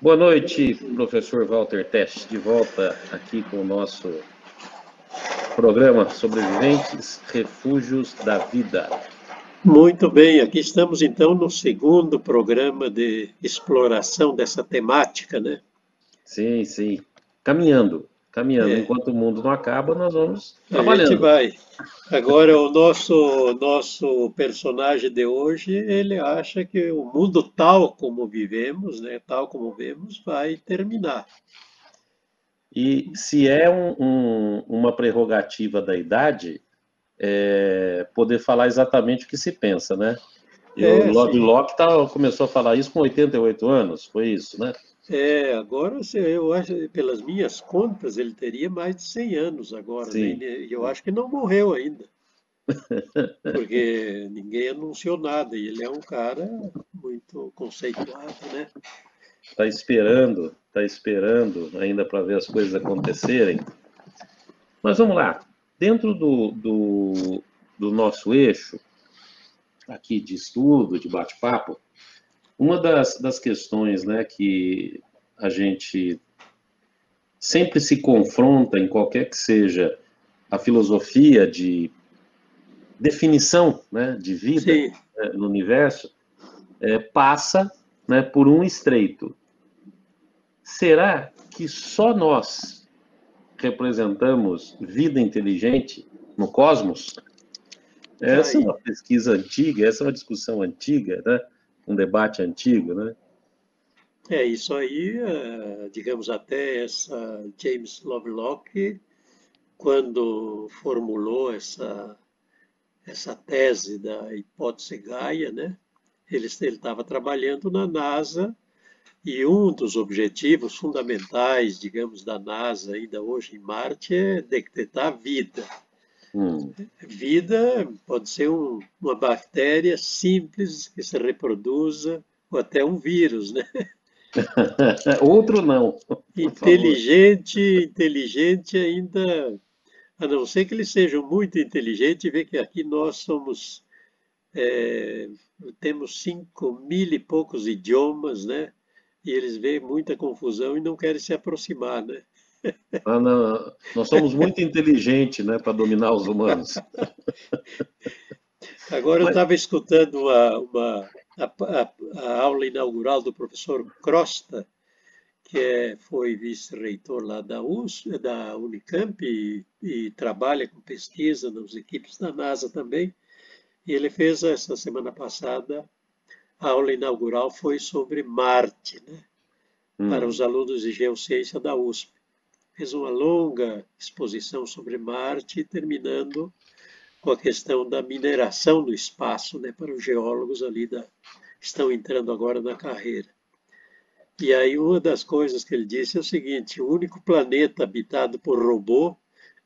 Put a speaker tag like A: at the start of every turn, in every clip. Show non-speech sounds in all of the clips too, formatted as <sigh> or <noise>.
A: Boa noite, professor Walter Teste, de volta aqui com o nosso programa Sobreviventes, Refúgios da Vida.
B: Muito bem, aqui estamos então no segundo programa de exploração dessa temática, né?
A: Sim, sim. Caminhando, caminhando. É. Enquanto o mundo não acaba, nós vamos trabalhando.
B: A gente vai. Agora, o nosso, nosso personagem de hoje, ele acha que o mundo tal como vivemos, né, tal como vemos, vai terminar.
A: E se é um, um, uma prerrogativa da idade, é poder falar exatamente o que se pensa, né? E é, o Locke tá, começou a falar isso com 88 anos, foi isso, né?
B: É, agora eu acho, pelas minhas contas, ele teria mais de 100 anos agora, né? e eu acho que não morreu ainda. <laughs> Porque ninguém anunciou nada, e ele é um cara muito conceituado, né?
A: Está esperando, está esperando ainda para ver as coisas acontecerem. Mas vamos lá. Dentro do, do, do nosso eixo, aqui de estudo, de bate-papo, uma das, das questões né, que a gente sempre se confronta, em qualquer que seja a filosofia de definição né, de vida né, no universo, é, passa né, por um estreito. Será que só nós representamos vida inteligente no cosmos? Essa é uma pesquisa antiga, essa é uma discussão antiga, né? Um debate antigo, né?
B: É, isso aí, eh, digamos, até essa James Lovelock, quando formulou essa, essa tese da hipótese Gaia, né? Ele estava trabalhando na NASA e um dos objetivos fundamentais, digamos, da NASA ainda hoje em Marte é detectar vida. Hum. Vida pode ser um, uma bactéria simples que se reproduza, ou até um vírus, né? <laughs>
A: Outro não.
B: Inteligente, inteligente ainda, a não ser que eles sejam muito inteligentes, vê que aqui nós somos, é, temos cinco mil e poucos idiomas, né? E eles veem muita confusão e não querem se aproximar, né?
A: Nós somos muito inteligentes, né, para dominar os humanos.
B: Agora eu estava escutando uma, uma a, a, a, aula inaugural do professor Crosta, que é, foi vice-reitor lá da, US, da Unicamp e, e, trabalha com pesquisa nas equipes da NASA também. E ele fez essa semana passada, a aula inaugural foi sobre Marte, né? Hum. para os alunos de geociência da USP fez uma longa exposição sobre Marte, terminando com a questão da mineração do espaço, né, para os geólogos ali da, estão entrando agora na carreira. E aí uma das coisas que ele disse é o seguinte: o único planeta habitado por robô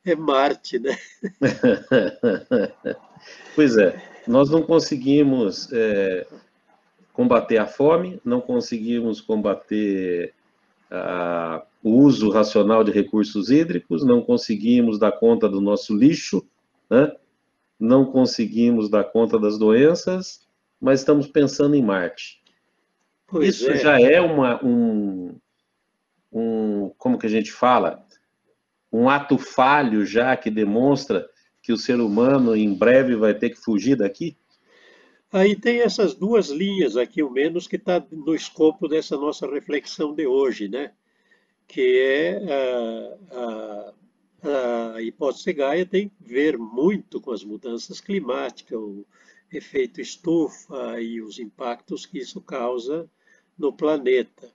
B: é Marte, né? <laughs>
A: pois é, nós não conseguimos é, combater a fome, não conseguimos combater a o uso racional de recursos hídricos, não conseguimos dar conta do nosso lixo, né? não conseguimos dar conta das doenças, mas estamos pensando em Marte. Pois Isso é. já é uma, um, um, como que a gente fala, um ato falho já que demonstra que o ser humano em breve vai ter que fugir daqui?
B: Aí tem essas duas linhas aqui, o menos, que está no escopo dessa nossa reflexão de hoje, né? Que é a, a, a hipótese Gaia tem que ver muito com as mudanças climáticas, o efeito estufa e os impactos que isso causa no planeta.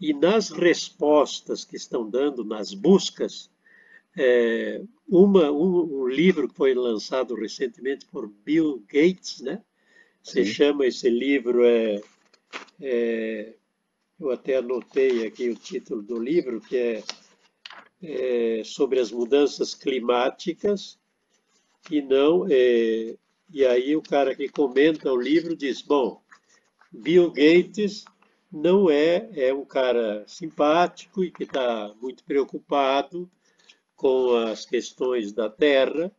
B: E nas respostas que estão dando, nas buscas, é, uma, um, um, livro que foi lançado recentemente por Bill Gates, né? Se Sim. chama esse livro é, é eu até anotei aqui o título do livro, que é, é sobre as mudanças climáticas, e não. É, e aí o cara que comenta o livro diz: bom, Bill Gates não é, é um cara simpático e que está muito preocupado com as questões da Terra,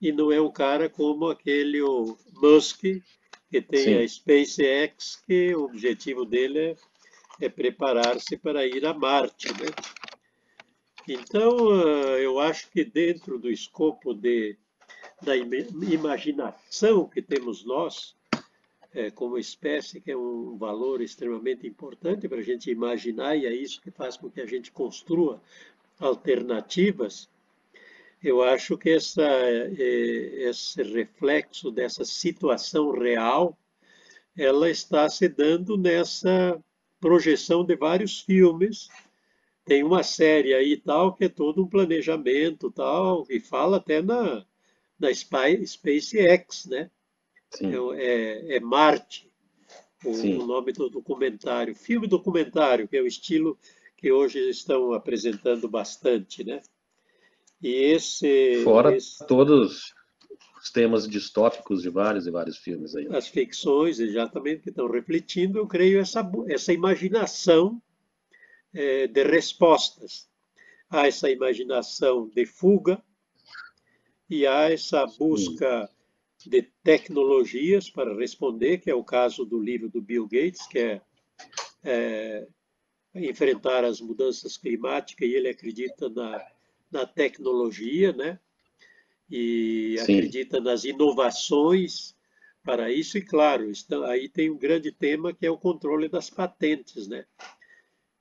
B: e não é um cara como aquele o Musk, que tem Sim. a SpaceX, que o objetivo dele é é preparar-se para ir a Marte. Né? Então, ah, eu acho que dentro do escopo de, da imaginação que temos nós, é, como espécie, que é um valor extremamente importante para a gente imaginar, e é isso que faz com que a gente construa alternativas, eu acho que essa, é, esse reflexo dessa situação real, ela está se dando nessa projeção de vários filmes. Tem uma série aí tal que é todo um planejamento tal e fala até na, na SpaceX, né? É, é, é, Marte, o, o, nome do documentário. Filme documentário, que é o estilo que hoje estão apresentando bastante, né?
A: E esse... Fora esse... todos os temas distópicos de vários e vários filmes aí.
B: Né? As ficções, exatamente, que estão refletindo, eu creio, essa, essa imaginação é, de respostas. Há essa imaginação de fuga e há essa busca de tecnologias para responder, que é o caso do livro do Bill Gates, que é, é enfrentar as mudanças climáticas, e ele acredita na, na tecnologia, né? E Sim. acredita nas inovações para isso, e claro, está, aí tem um grande tema que é o controle das patentes, né?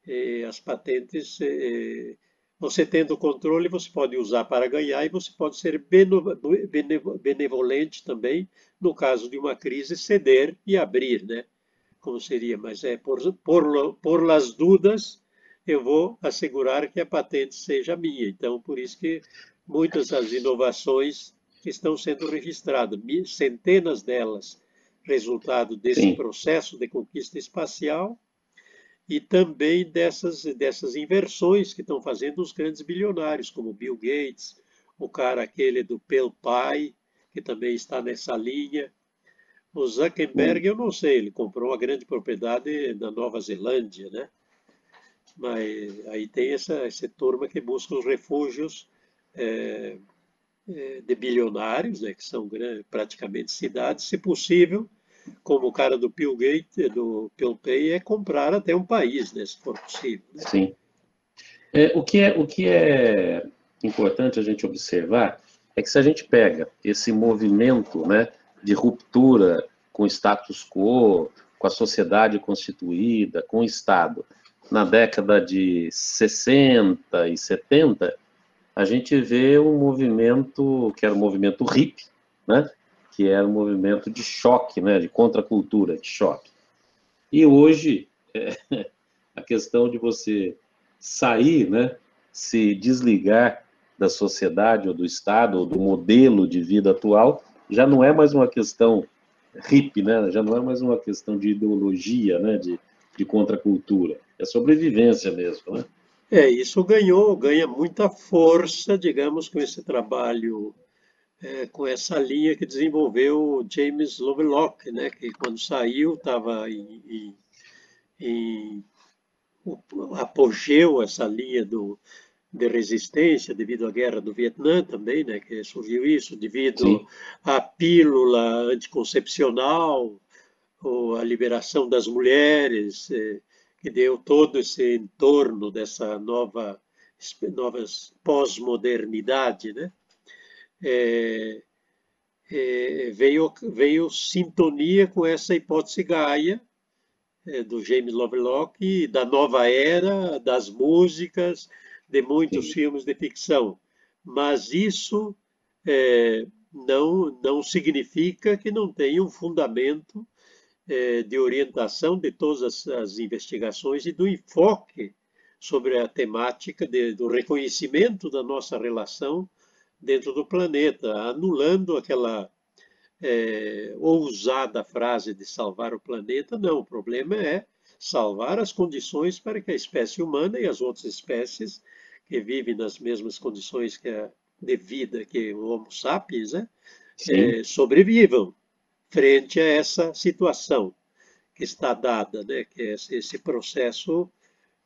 B: E as patentes é, você tendo controle, você pode usar para ganhar e você pode ser benevolente também, no caso de uma crise, ceder e abrir, né? Como seria, mas é por, por, por las dúvidas, eu vou assegurar que a patente seja minha. Então, por isso que muitas das inovações estão sendo registradas, centenas delas, resultado desse Sim. processo de conquista espacial, e também dessas, dessas inversões que estão fazendo os grandes bilionários, como Bill Gates, o cara aquele do PayPal, que também está nessa linha. O Zuckerberg, eu não sei, ele comprou uma grande propriedade na Nova Zelândia, né? Mas aí tem essa, essa turma que busca os refúgios é, é, de bilionários, né, que são praticamente cidades, se possível, como o cara do Bill Gates, do Bill Pay, é comprar até um país, né, se for possível. Né?
A: Sim. É, o, que é, o que é importante a gente observar é que se a gente pega esse movimento né, de ruptura com o status quo, com a sociedade constituída, com o Estado, na década de 60 e 70, a gente vê um movimento que era o movimento hippie, né? que era um movimento de choque, né, de contracultura, de choque. E hoje, é, <laughs> a questão de você sair, né, se desligar da sociedade ou do Estado ou do modelo de vida atual, já não é mais uma questão hippie, né, já não é mais uma questão de ideologia, né, de, de contracultura, é sobrevivência mesmo, né?
B: É, isso ganhou, ganha muita força, digamos, com esse trabalho é, com essa linha que desenvolveu James Lovelock, né, que quando saiu estava em, em, em apogeu essa linha do, de resistência devido à guerra do Vietnã também, né, que surgiu isso, devido Sim. à pílula anticoncepcional, ou a liberação das mulheres, é, que deu todo esse entorno dessa nova novas pós-modernidade, né? é, é, veio, veio sintonia com essa hipótese Gaia, é, do James Lovelock, da nova era, das músicas, de muitos Sim. filmes de ficção. Mas isso é, não, não significa que não tenha um fundamento de orientação de todas as, as, investigações e do enfoque sobre a temática de, do reconhecimento da nossa relação dentro do planeta, anulando aquela é, ousada frase de salvar o planeta. Não, o problema é salvar as condições para que a espécie humana e as outras espécies que vivem nas mesmas condições que a, de vida que o Homo sapiens né, é, sobrevivam frente a essa situação que está dada, né, que é esse processo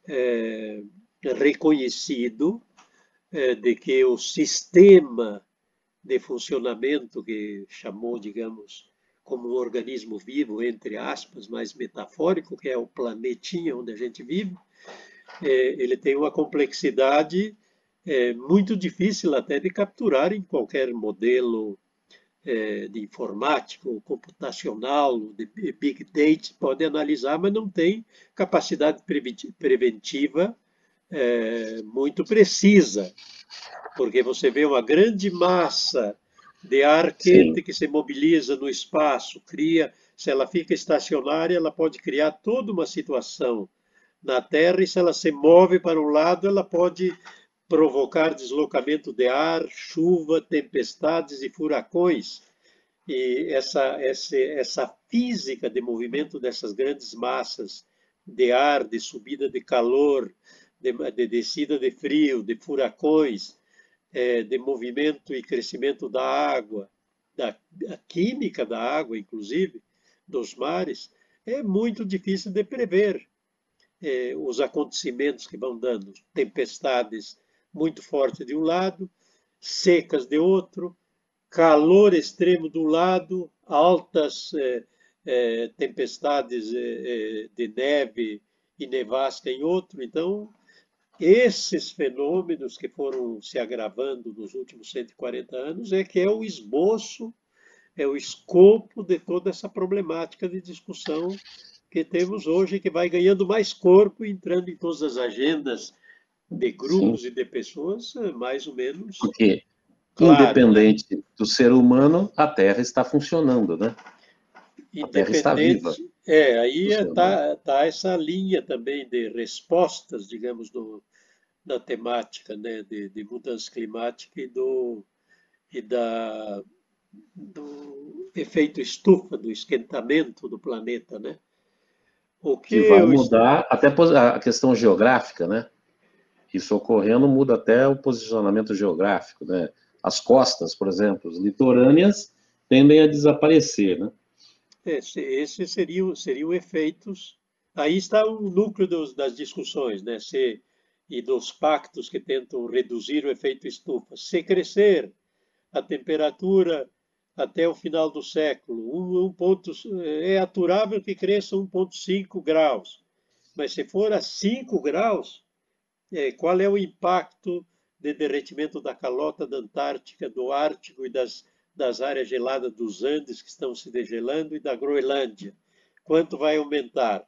B: é, reconhecido é, de que o sistema de funcionamento que chamou, digamos, como um organismo vivo, entre aspas, mais metafórico, que é o planetinha onde a gente vive, é, ele tem uma complexidade é, muito difícil até de capturar em qualquer modelo de informática, ou computacional, de big data, pode analisar, mas não tem capacidade preventiva é, muito precisa, porque você vê uma grande massa de ar quente Sim. que se mobiliza no espaço, cria, se ela fica estacionária, ela pode criar toda uma situação na Terra, e se ela se move para um lado, ela pode provocar deslocamento de ar, chuva, tempestades e furacões. E essa, essa, essa física de movimento dessas grandes massas de ar, de subida de calor, de, de descida de frio, de furacões, é, de movimento e crescimento da água, da, da química da água, inclusive, dos mares, é muito difícil de prever é, os acontecimentos que vão dando, tempestades muito fortes de um lado, secas de outro, calor extremo um lado, altas é, é, tempestades é, de neve e nevasca em outro. Então, esses fenômenos que foram se agravando nos últimos 140 anos é que é o esboço, é o escopo de toda essa problemática de discussão que temos hoje, que vai ganhando mais corpo, entrando em todas as agendas de grupos Sim. e de pessoas, mais ou menos.
A: Porque, claro, independente né? do ser humano, a Terra está funcionando, né?
B: A Terra está viva. É, aí está tá essa linha também de respostas, digamos, do, da temática né, de, de mudança climática e, do, e da, do efeito estufa, do esquentamento do planeta, né?
A: O que, que vai mudar até a questão geográfica, né? Isso ocorrendo muda até o posicionamento geográfico, né? As costas, por exemplo, as litorâneas tendem a desaparecer, né?
B: Esses seriam, seriam efeitos. Aí está o núcleo dos, das discussões, né? Se, e dos pactos que tentam reduzir o efeito estufa. Se crescer a temperatura até o final do século, um, um ponto, é aturável que cresça 1,5 graus. Mas se for a 5 graus, é, qual é o impacto de derretimento da calota da Antártica, do Ártico e das das áreas geladas dos Andes que estão se degelando e da Groenlândia. Quanto vai aumentar?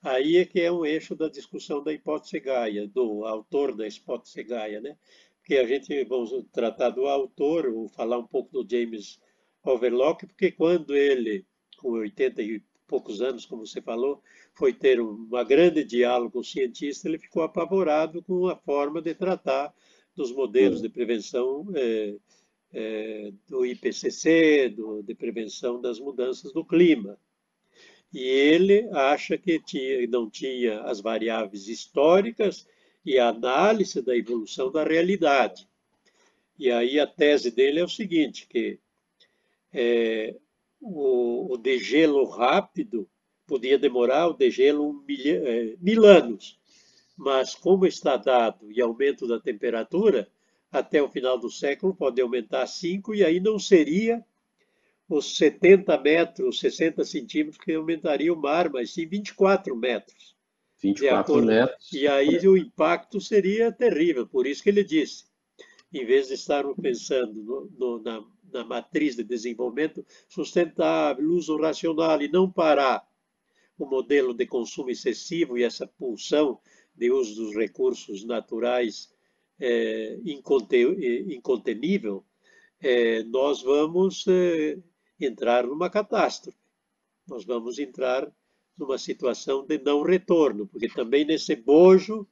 B: Aí é que é um eixo da discussão da hipótese Gaia, do autor da hipótese Gaia, né? Porque a gente vamos tratar do autor, ou falar um pouco do James Overlock, porque quando ele, com 80 e poucos anos, como você falou, foi ter uma grande diálogo com o cientista, ele ficou apavorado com a forma de tratar dos modelos de prevenção eh, é, do IPCC, do, de prevenção das mudanças do clima. E ele acha que tinha, não tinha as variáveis históricas e a análise da evolução da realidade. E aí a tese dele é o seguinte, que é, o, o degelo rápido podia demorar o degelo um mil, é, mil anos, mas como está dado e aumento da temperatura, até o final do século pode aumentar 5 e aí não seria os 70 metros, 60 centímetros que aumentaria o mar, mas sim 24 metros.
A: 24 metros.
B: E aí o impacto seria terrível. Por isso que ele disse, em vez de estarmos pensando no, no, na, na matriz de desenvolvimento sustentável, uso racional e não parar o modelo de consumo excessivo e essa pulsão de uso dos recursos naturais é, incontenível, é, nós vamos é, entrar numa catástrofe. Nós vamos entrar numa situação de não retorno, porque também nesse bojo,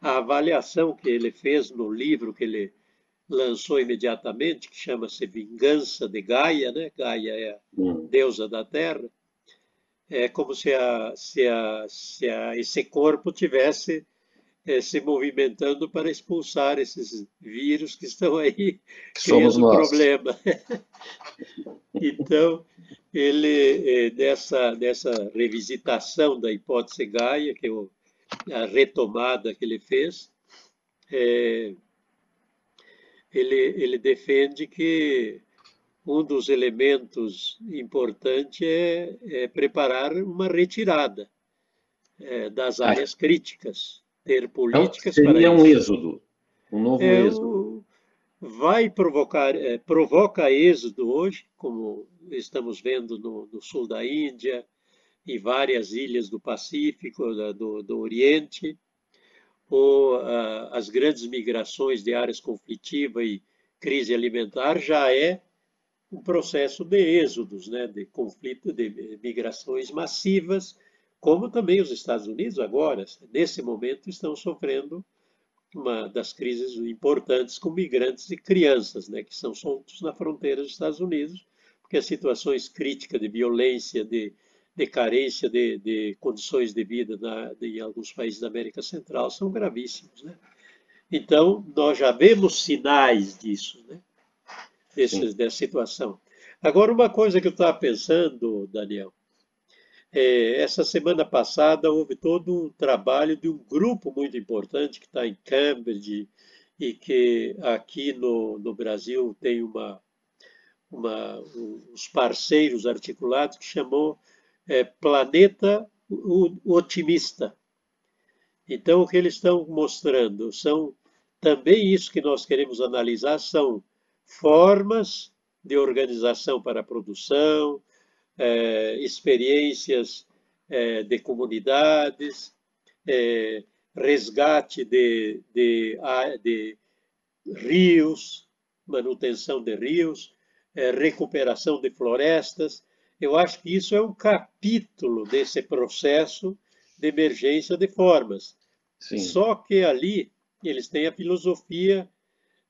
B: a avaliação que ele fez no livro que ele lançou imediatamente, que chama-se Vingança de Gaia, né? Gaia é a hum. deusa da Terra, é como se, a, se, a, se a, esse corpo tivesse é, se movimentando para expulsar esses vírus que estão aí <laughs>
A: Somos criando nós.
B: problema. <laughs> então, ele, dessa, dessa revisitação da hipótese Gaia, que é a retomada que ele fez, é, ele, ele defende que um dos elementos importantes é, é preparar uma retirada é, das ah. áreas críticas, ter políticas
A: então,
B: seria
A: um êxodo, um novo
B: é,
A: êxodo.
B: Vai provocar, é, provoca êxodo hoje, como estamos vendo no, no, sul da Índia e várias ilhas do Pacífico, do, do, Oriente, ou ah, as grandes migrações de áreas conflitivas e crise alimentar já é um processo de êxodos, né, de conflito, de migrações massivas, como também os Estados Unidos agora, nesse momento, estão sofrendo uma das crises importantes com migrantes e crianças, né, que são soltos na fronteira dos Estados Unidos, porque as situações críticas de violência, de, de carência de, de, condições de vida na, de, em alguns países da América Central são gravíssimos. Né? Então, nós já vemos sinais disso. Né? desse, dessa situação. Agora, uma coisa que eu estava pensando, Daniel, é, essa semana passada houve todo um trabalho de um grupo muito importante que está em Cambridge e que aqui no, no Brasil tem uma, uma, uns parceiros articulados que chamou é, Planeta Otimista. Então, o que eles estão mostrando são também isso que nós queremos analisar são formas de organização para a produção, é, experiências é, de comunidades, é, resgate de, de, de, rios, manutenção de rios, é, recuperação de florestas. Eu acho que isso é um capítulo desse processo de emergência de formas. Sim. Só que ali eles têm a filosofia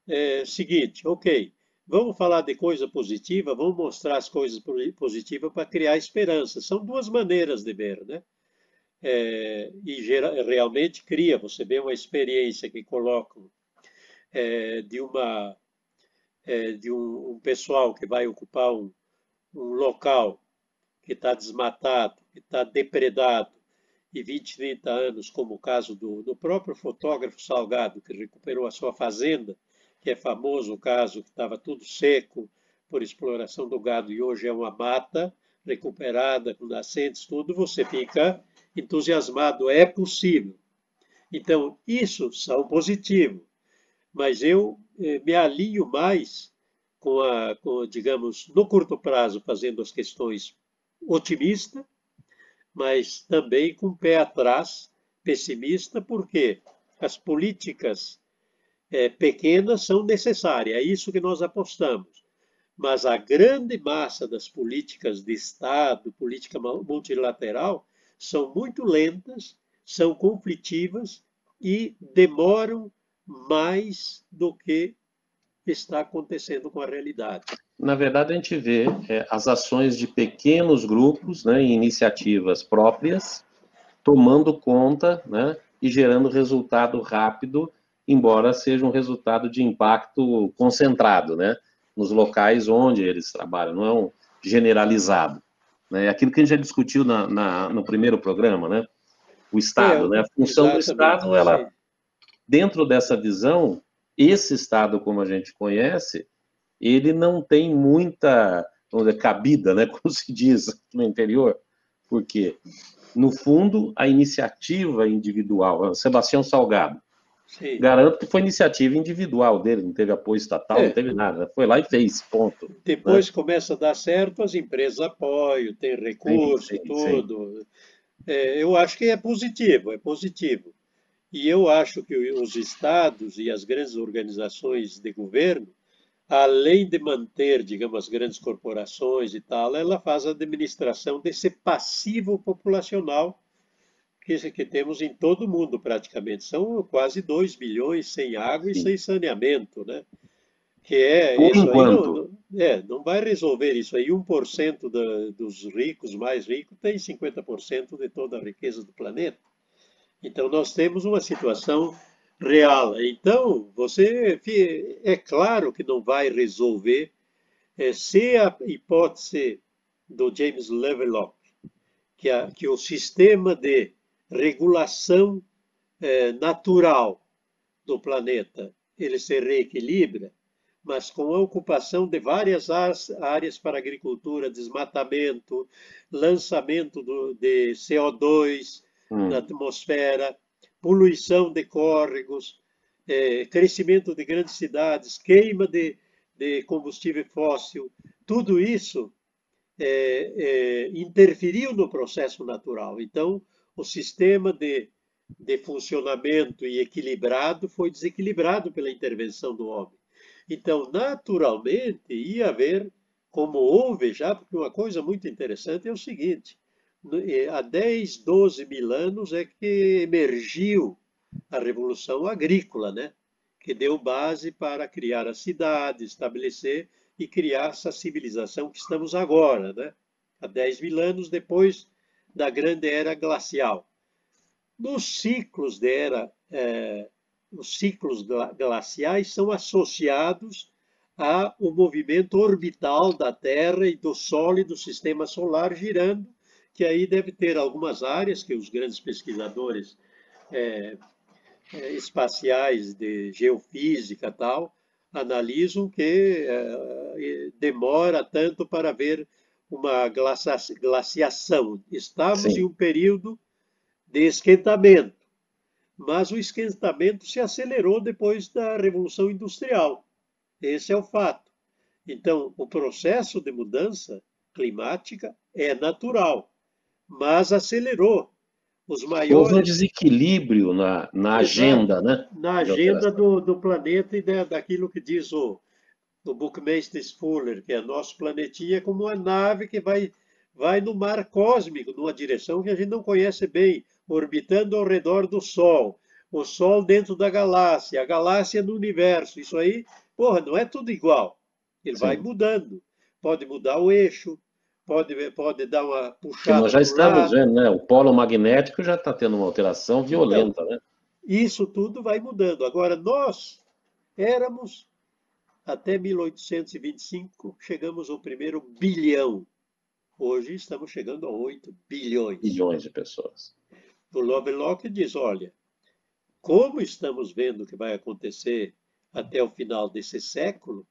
B: é, seguinte, ok, vamos falar de coisa positiva, vamos mostrar as coisas positivas para criar esperança. São duas maneiras de ver, né? É, e realmente cria, você vê uma experiência que colocam é, de uma é, de um, um, pessoal que vai ocupar um, um local que está desmatado, que está depredado, e 20, 30 anos, como o caso do, do próprio fotógrafo Salgado, que recuperou a sua fazenda, que é famoso o caso que estava tudo seco por exploração do gado e hoje é uma mata recuperada com nascentes, tudo, você fica entusiasmado, é possível. Então, isso são positivo, mas eu eh, me alinho mais com a, com, digamos, no curto prazo, fazendo as questões otimista, mas também com o pé atrás, pessimista, porque as políticas é, pequenas são necessárias, é isso que nós apostamos. Mas a grande massa das políticas de Estado, política multilateral, são muito lentas, são conflitivas e demoram mais do que está acontecendo com a realidade.
A: Na verdade, a gente vê é, as ações de pequenos grupos né, e iniciativas próprias tomando conta né, e gerando resultado rápido embora seja um resultado de impacto concentrado, né? Nos locais onde eles trabalham, não é um generalizado. Né? Aquilo que a gente já discutiu na, na no primeiro programa, né? O Estado, é, né? A função do Estado, ela, dentro dessa visão, esse Estado, como a gente conhece, ele não tem muita dizer, cabida, né? <laughs> Como se diz no interior, porque, no fundo, a iniciativa individual, Sebastião Salgado, Sim. Garanto que foi iniciativa individual dele, não teve apoio estatal, é. não teve nada. Foi lá e fez, ponto.
B: Depois né? começa a dar certo, as empresas apoiam, tem recurso, sim, sim, tudo. É, eu acho que é positivo, é positivo. E eu acho que os estados e as grandes organizações de governo, além de manter, digamos, as grandes corporações e tal, ela faz a administração desse passivo populacional que, que temos em todo o mundo praticamente. São quase 2 bilhões sem água Sim. e sem saneamento, né? Que é
A: Por isso enquanto.
B: aí não, é, não vai resolver isso aí. 1% da, dos ricos, mais ricos, tem 50% de toda a riqueza do planeta. Então nós temos uma situação real. Então, você é claro que não vai resolver é, se a hipótese do James Lovelock, que, a, que o sistema de regulação é, natural do planeta ele se reequilibra, mas com a ocupação de várias áreas para agricultura, desmatamento, lançamento do, de CO2 hum. na atmosfera, poluição de córregos, é, crescimento de grandes cidades, queima de, de combustível fóssil, tudo isso é, é, interferiu no processo natural. Então, o sistema de, de funcionamento e equilibrado foi desequilibrado pela intervenção do homem. Então, naturalmente, ia haver, como houve já, porque uma coisa muito interessante é o seguinte: há 10, 12 mil anos é que emergiu a Revolução Agrícola, né? que deu base para criar a cidade, estabelecer e criar essa civilização que estamos agora, né? há 10 mil anos depois da grande era glacial. Nos ciclos de era é, os ciclos glaciais são associados ao movimento orbital da Terra e do Sol e do sistema solar girando, que aí deve ter algumas áreas que os grandes pesquisadores é, é, espaciais de geofísica tal analisam que é, demora tanto para ver uma glaciação. Estamos Sim. em um período de esquentamento mas o esquentamento se acelerou depois da Revolução Industrial. Esse é o fato. Então, o processo de mudança climática é natural, mas acelerou. Os maiores...
A: Houve um desequilíbrio na, na agenda, né?
B: Na agenda do, do planeta e da, daquilo que diz o, o Buckminster Fuller, que é nosso planetinha como uma nave que vai, vai no mar cósmico, numa direção que a gente não conhece bem, orbitando ao redor do Sol. O Sol dentro da galáxia, a galáxia no universo. Isso aí, porra, não é tudo igual. Ele Sim. vai mudando. Pode mudar o eixo, pode, pode dar uma puxada. Que
A: nós já estamos lado. vendo, né? O polo magnético já está tendo uma alteração violenta, então, né?
B: Isso tudo vai mudando. Agora, nós éramos, até 1825, chegamos ao primeiro bilhão. Hoje estamos chegando a 8 bilhões.
A: Bilhões de pessoas
B: o Lovelock diz, olha, como estamos vendo que vai acontecer até o final desse século,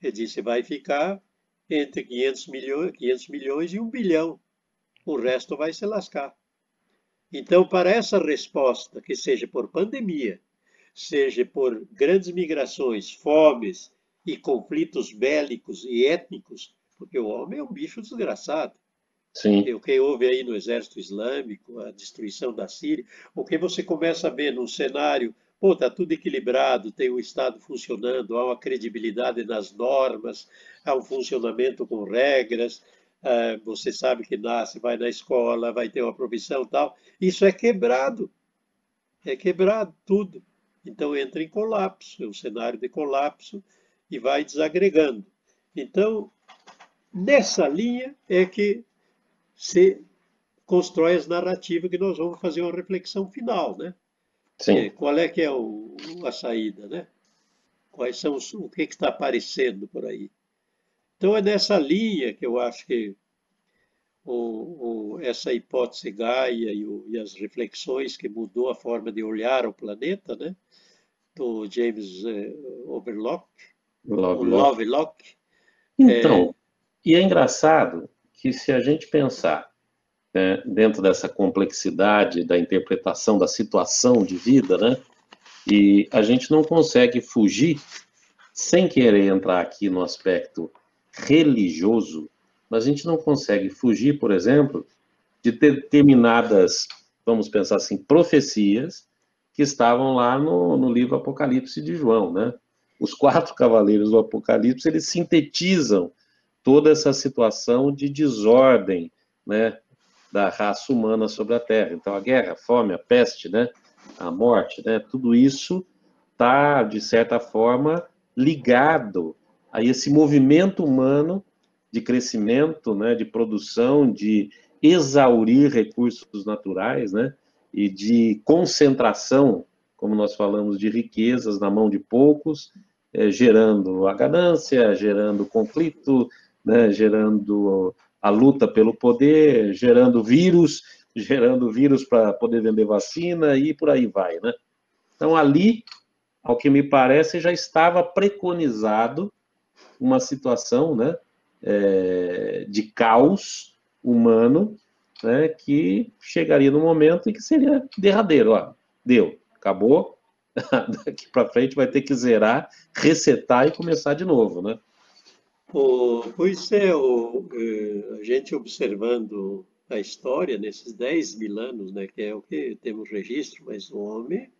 B: ele disse, vai ficar entre 500 milhões, 500 milhões e 1 bilhão. O resto vai se lascar. Então, para essa resposta, que seja por pandemia, seja por grandes migrações, fomes e conflitos bélicos e étnicos, porque o homem é um bicho desgraçado. Sim. O que houve aí no exército islâmico, a destruição da Síria, o que você começa a ver num cenário, pô, está tudo equilibrado, tem o Estado funcionando, há uma credibilidade nas normas, há um funcionamento com regras, uh, você sabe que nasce, vai na escola, vai ter uma profissão tal. Isso é quebrado, é quebrado tudo. Então entra em colapso, é um cenário de colapso e vai desagregando. Então, nessa linha é que se constrói as narrativas que nós vamos fazer uma reflexão final, né? Sim. É, qual é que é o, a saída, né? Quais são os, o que está aparecendo por aí? Então é nessa linha que eu acho que o, o, essa hipótese Gaia e, e, as reflexões que mudou a forma de olhar o planeta, né? Do James eh, Overlock,
A: Lovelock. Lovelock. Então, é, e é engraçado que se a gente pensar né, dentro dessa complexidade da interpretação da situação de vida, né, e a gente não consegue fugir, sem querer entrar aqui no aspecto religioso, mas a gente não consegue fugir, por exemplo, de determinadas, vamos pensar assim, profecias que estavam lá no, no livro Apocalipse de João, né? Os quatro <laughs> cavaleiros do Apocalipse, eles sintetizam toda essa situação de desordem, né, da raça humana sobre a Terra. Então, a guerra, a fome, a peste, né, a morte, né, tudo isso está, de certa forma, ligado a esse movimento humano de crescimento, né, de produção, de exaurir recursos naturais, né, e de concentração, como nós falamos, de riquezas na mão de poucos, é, gerando a ganância, gerando conflito, né, gerando a luta pelo poder, gerando vírus, <laughs> gerando vírus para poder vender vacina e por aí vai, né? Então ali ao que me parece, já estava preconizado uma situação né, é, de caos humano né, que chegaria no momento em que seria derradeiro. Ó, deu, acabou, <laughs> daqui para frente vai ter que zerar, resetar e começar de novo, né?
B: Pois é, o, eh, a gente observando a história nesses 10 mil anos, né, que é o que temos registro, mas o homem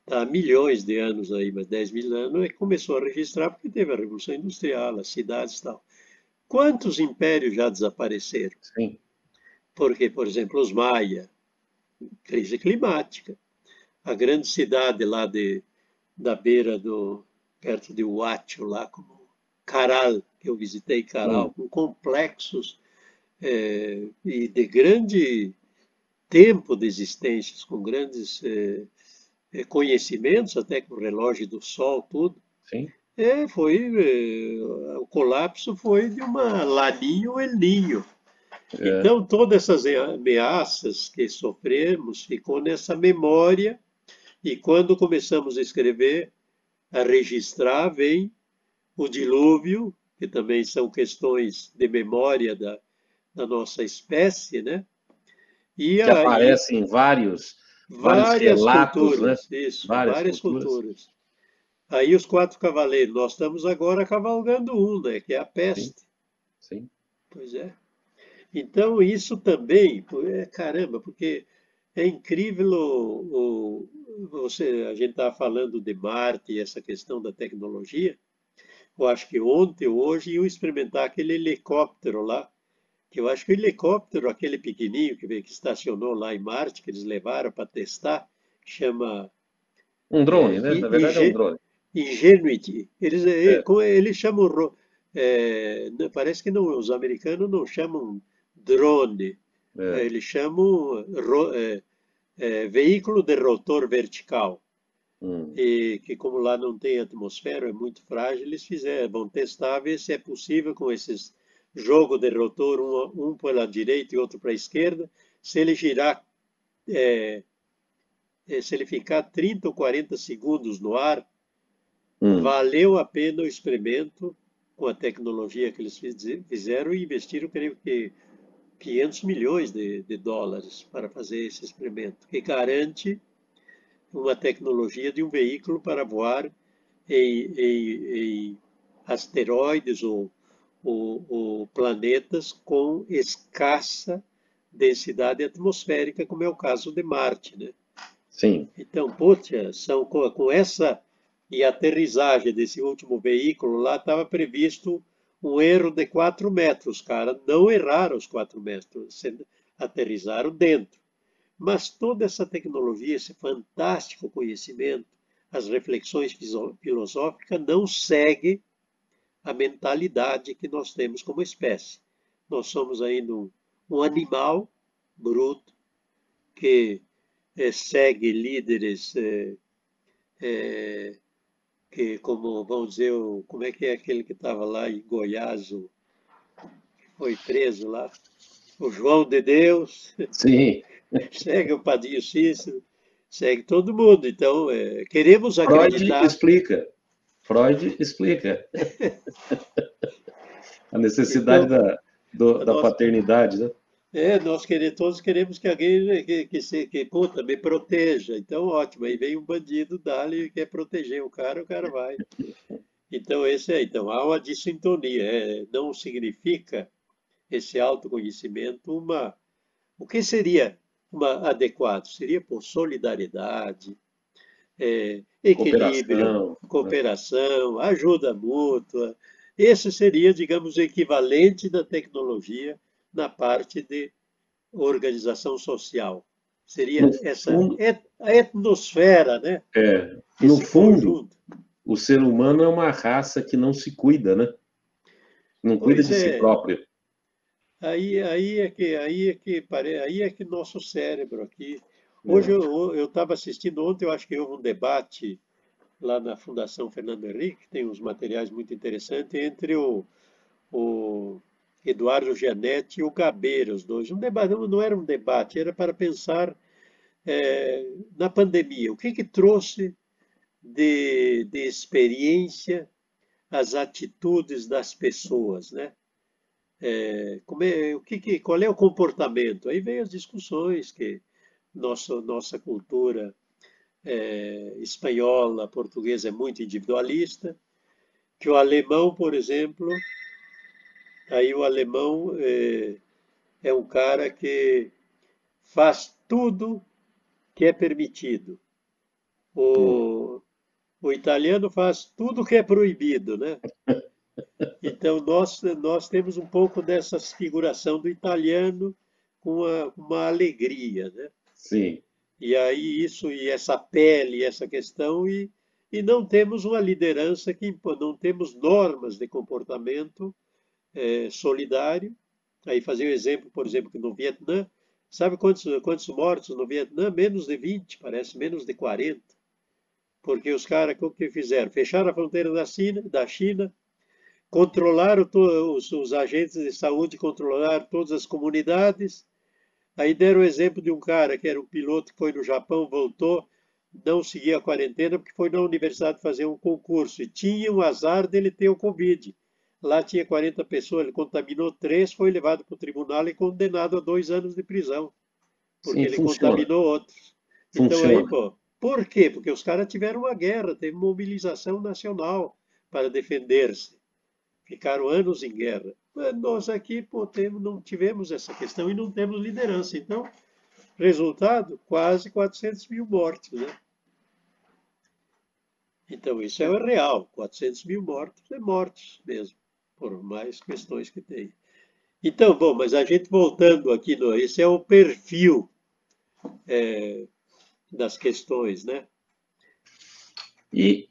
B: está há milhões de anos aí, mas 10 mil anos, e começou a registrar porque teve a Revolução Industrial, as cidades e tal. Quantos impérios já desapareceram?
A: Sim.
B: Porque, por exemplo, os Maia, crise climática. A grande cidade lá de, da beira do, perto de Huacho, lá como Caral, que eu visitei Caral, hum. com complexos é, e de grande tempo de existências, com grandes é, é, conhecimentos, até com o relógio do Sol, tudo.
A: Sim.
B: É, foi, é, o colapso foi de uma laninho El Ninho. É. Então, todas essas ameaças que sofremos ficou nessa memória, e quando começamos a escrever, a registrar, vem o dilúvio, que também são questões de memória da, da nossa espécie, né?
A: E que aí, aparecem em vários, vários várias relatos,
B: culturas, né? isso, várias, várias culturas. culturas. Aí os quatro cavaleiros, nós estamos agora cavalgando um, né? Que é a peste.
A: Sim. Sim.
B: Pois é. Então isso também, é, caramba, porque é incrível o, o você, a gente estava falando de Marte e essa questão da tecnologia. Eu acho que ontem ou hoje iam experimentar aquele helicóptero lá que eu acho que o helicóptero, aquele pequenininho que, que estacionou lá em Marte, que eles levaram para testar, chama...
A: Um drone, é, né? Na verdade é um drone.
B: Ingenuity. Eles, é. eles chamam... É, parece que não, os americanos não chamam drone, é. eles chamam é, é, veículo de rotor vertical. Hum. E que como lá não tem atmosfera, é muito frágil, eles fizeram, vão testar, ver se é possível com esses jogo de rotor, um, um para a direita e outro para a esquerda, se ele girar, é, é se ele ficar 30 ou 40 segundos no ar, hum. valeu a pena o experimento com a tecnologia que eles fizeram e investiram, creio que, 500 milhões de, de dólares para fazer esse experimento, que garante uma tecnologia de um veículo para voar em, em, em asteroides ou o, o planetas com escassa densidade atmosférica, como é o caso de Marte, né?
A: Sim.
B: Então, poxa, são com, com essa e aterrissagem desse último veículo lá estava previsto um erro de 4 metros, cara. Não erraram os 4 metros, aterrizaram dentro. Mas toda essa tecnologia, esse fantástico conhecimento, as reflexões filosóficas não seguem a mentalidade que nós temos como espécie. Nós somos ainda um, um animal bruto que é, segue líderes é, é, que, como vamos dizer, como é que é aquele que estava lá em Goiás, o, foi preso lá, o João de Deus.
A: Sim. <laughs>
B: segue o Padinho Cícero, segue todo mundo. Então, é, queremos acreditar.
A: Freud explica. Freud explica <laughs> a necessidade então, da, do, da paternidade, né?
B: É, nós queremos, todos queremos que alguém que, que, se, que puta, me proteja. Então, ótimo. Aí vem um bandido, dá-lhe quer proteger o cara, o cara vai. Então, esse é. Então, há uma dissintonia. É, não significa esse autoconhecimento uma. O que seria uma adequado? Seria por solidariedade, é, equilíbrio, cooperação, cooperação ajuda mútua. Esse seria, digamos, o equivalente da tecnologia na parte de organização social. Seria no essa fundo, a etnosfera, né?
A: É, no fundo, conjunto. o ser humano é uma raça que não se cuida, né? Não cuida pois de é. si próprio.
B: Aí, aí é que aí é que aí é que nosso cérebro aqui Hoje eu estava assistindo, ontem eu acho que houve um debate lá na Fundação Fernando Henrique, tem uns materiais muito interessantes, entre o, o Eduardo Gianetti e o Gabeira, os dois. Um debate, não era um debate, era para pensar é, na pandemia. O que, que trouxe de, de experiência as atitudes das pessoas, né? É, é, o que, qual é o comportamento? Aí vem as discussões que nossa, nossa cultura é, espanhola, portuguesa é muito individualista, que o alemão, por exemplo, aí o alemão é, é um cara que faz tudo que é permitido. O, o italiano faz tudo que é proibido, né? <laughs> Então, nós, nós temos um pouco dessa figuração do italiano com uma, uma alegria, né?
A: Sim.
B: E aí isso, e essa pele, essa questão, e, e não temos uma liderança que não temos normas de comportamento é, solidário. Aí fazer um exemplo, por exemplo, que no Vietnã, sabe quantos, quantos mortos no Vietnã? Menos de 20, parece, menos de 40. Porque os caras, o que fizeram? Fecharam a fronteira da China, da China controlaram os, os agentes de saúde, controlaram todas as comunidades. Aí deram o exemplo de um cara que era um piloto que foi no Japão, voltou, não seguia a quarentena porque foi na universidade fazer um concurso e tinha o azar dele ter o Covid. Lá tinha 40 pessoas, ele contaminou três, foi levado para o tribunal e condenado a dois anos de prisão, porque Sim, ele funciona. contaminou outros. Então aí, pô, por quê? Porque os caras tiveram uma guerra, teve mobilização nacional para defender-se ficaram anos em guerra. Nós aqui pô, temos, não tivemos essa questão e não temos liderança. Então, resultado, quase 400 mil mortos. Né? Então, isso é real. 400 mil mortos é mortos mesmo, por mais questões que tem. Então, bom, mas a gente voltando aqui, no, esse é o perfil é, das questões, né?
A: E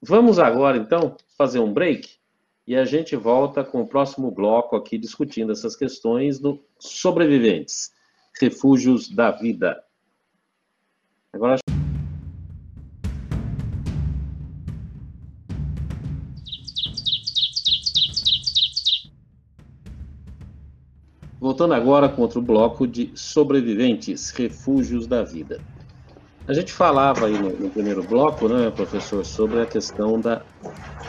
A: vamos agora, então, fazer um break e a gente volta com o próximo bloco aqui discutindo essas questões do sobreviventes, refúgios da vida. Agora Voltando agora com outro bloco de sobreviventes, refúgios da vida. A gente falava aí no, no, primeiro bloco, né, professor, sobre a questão da,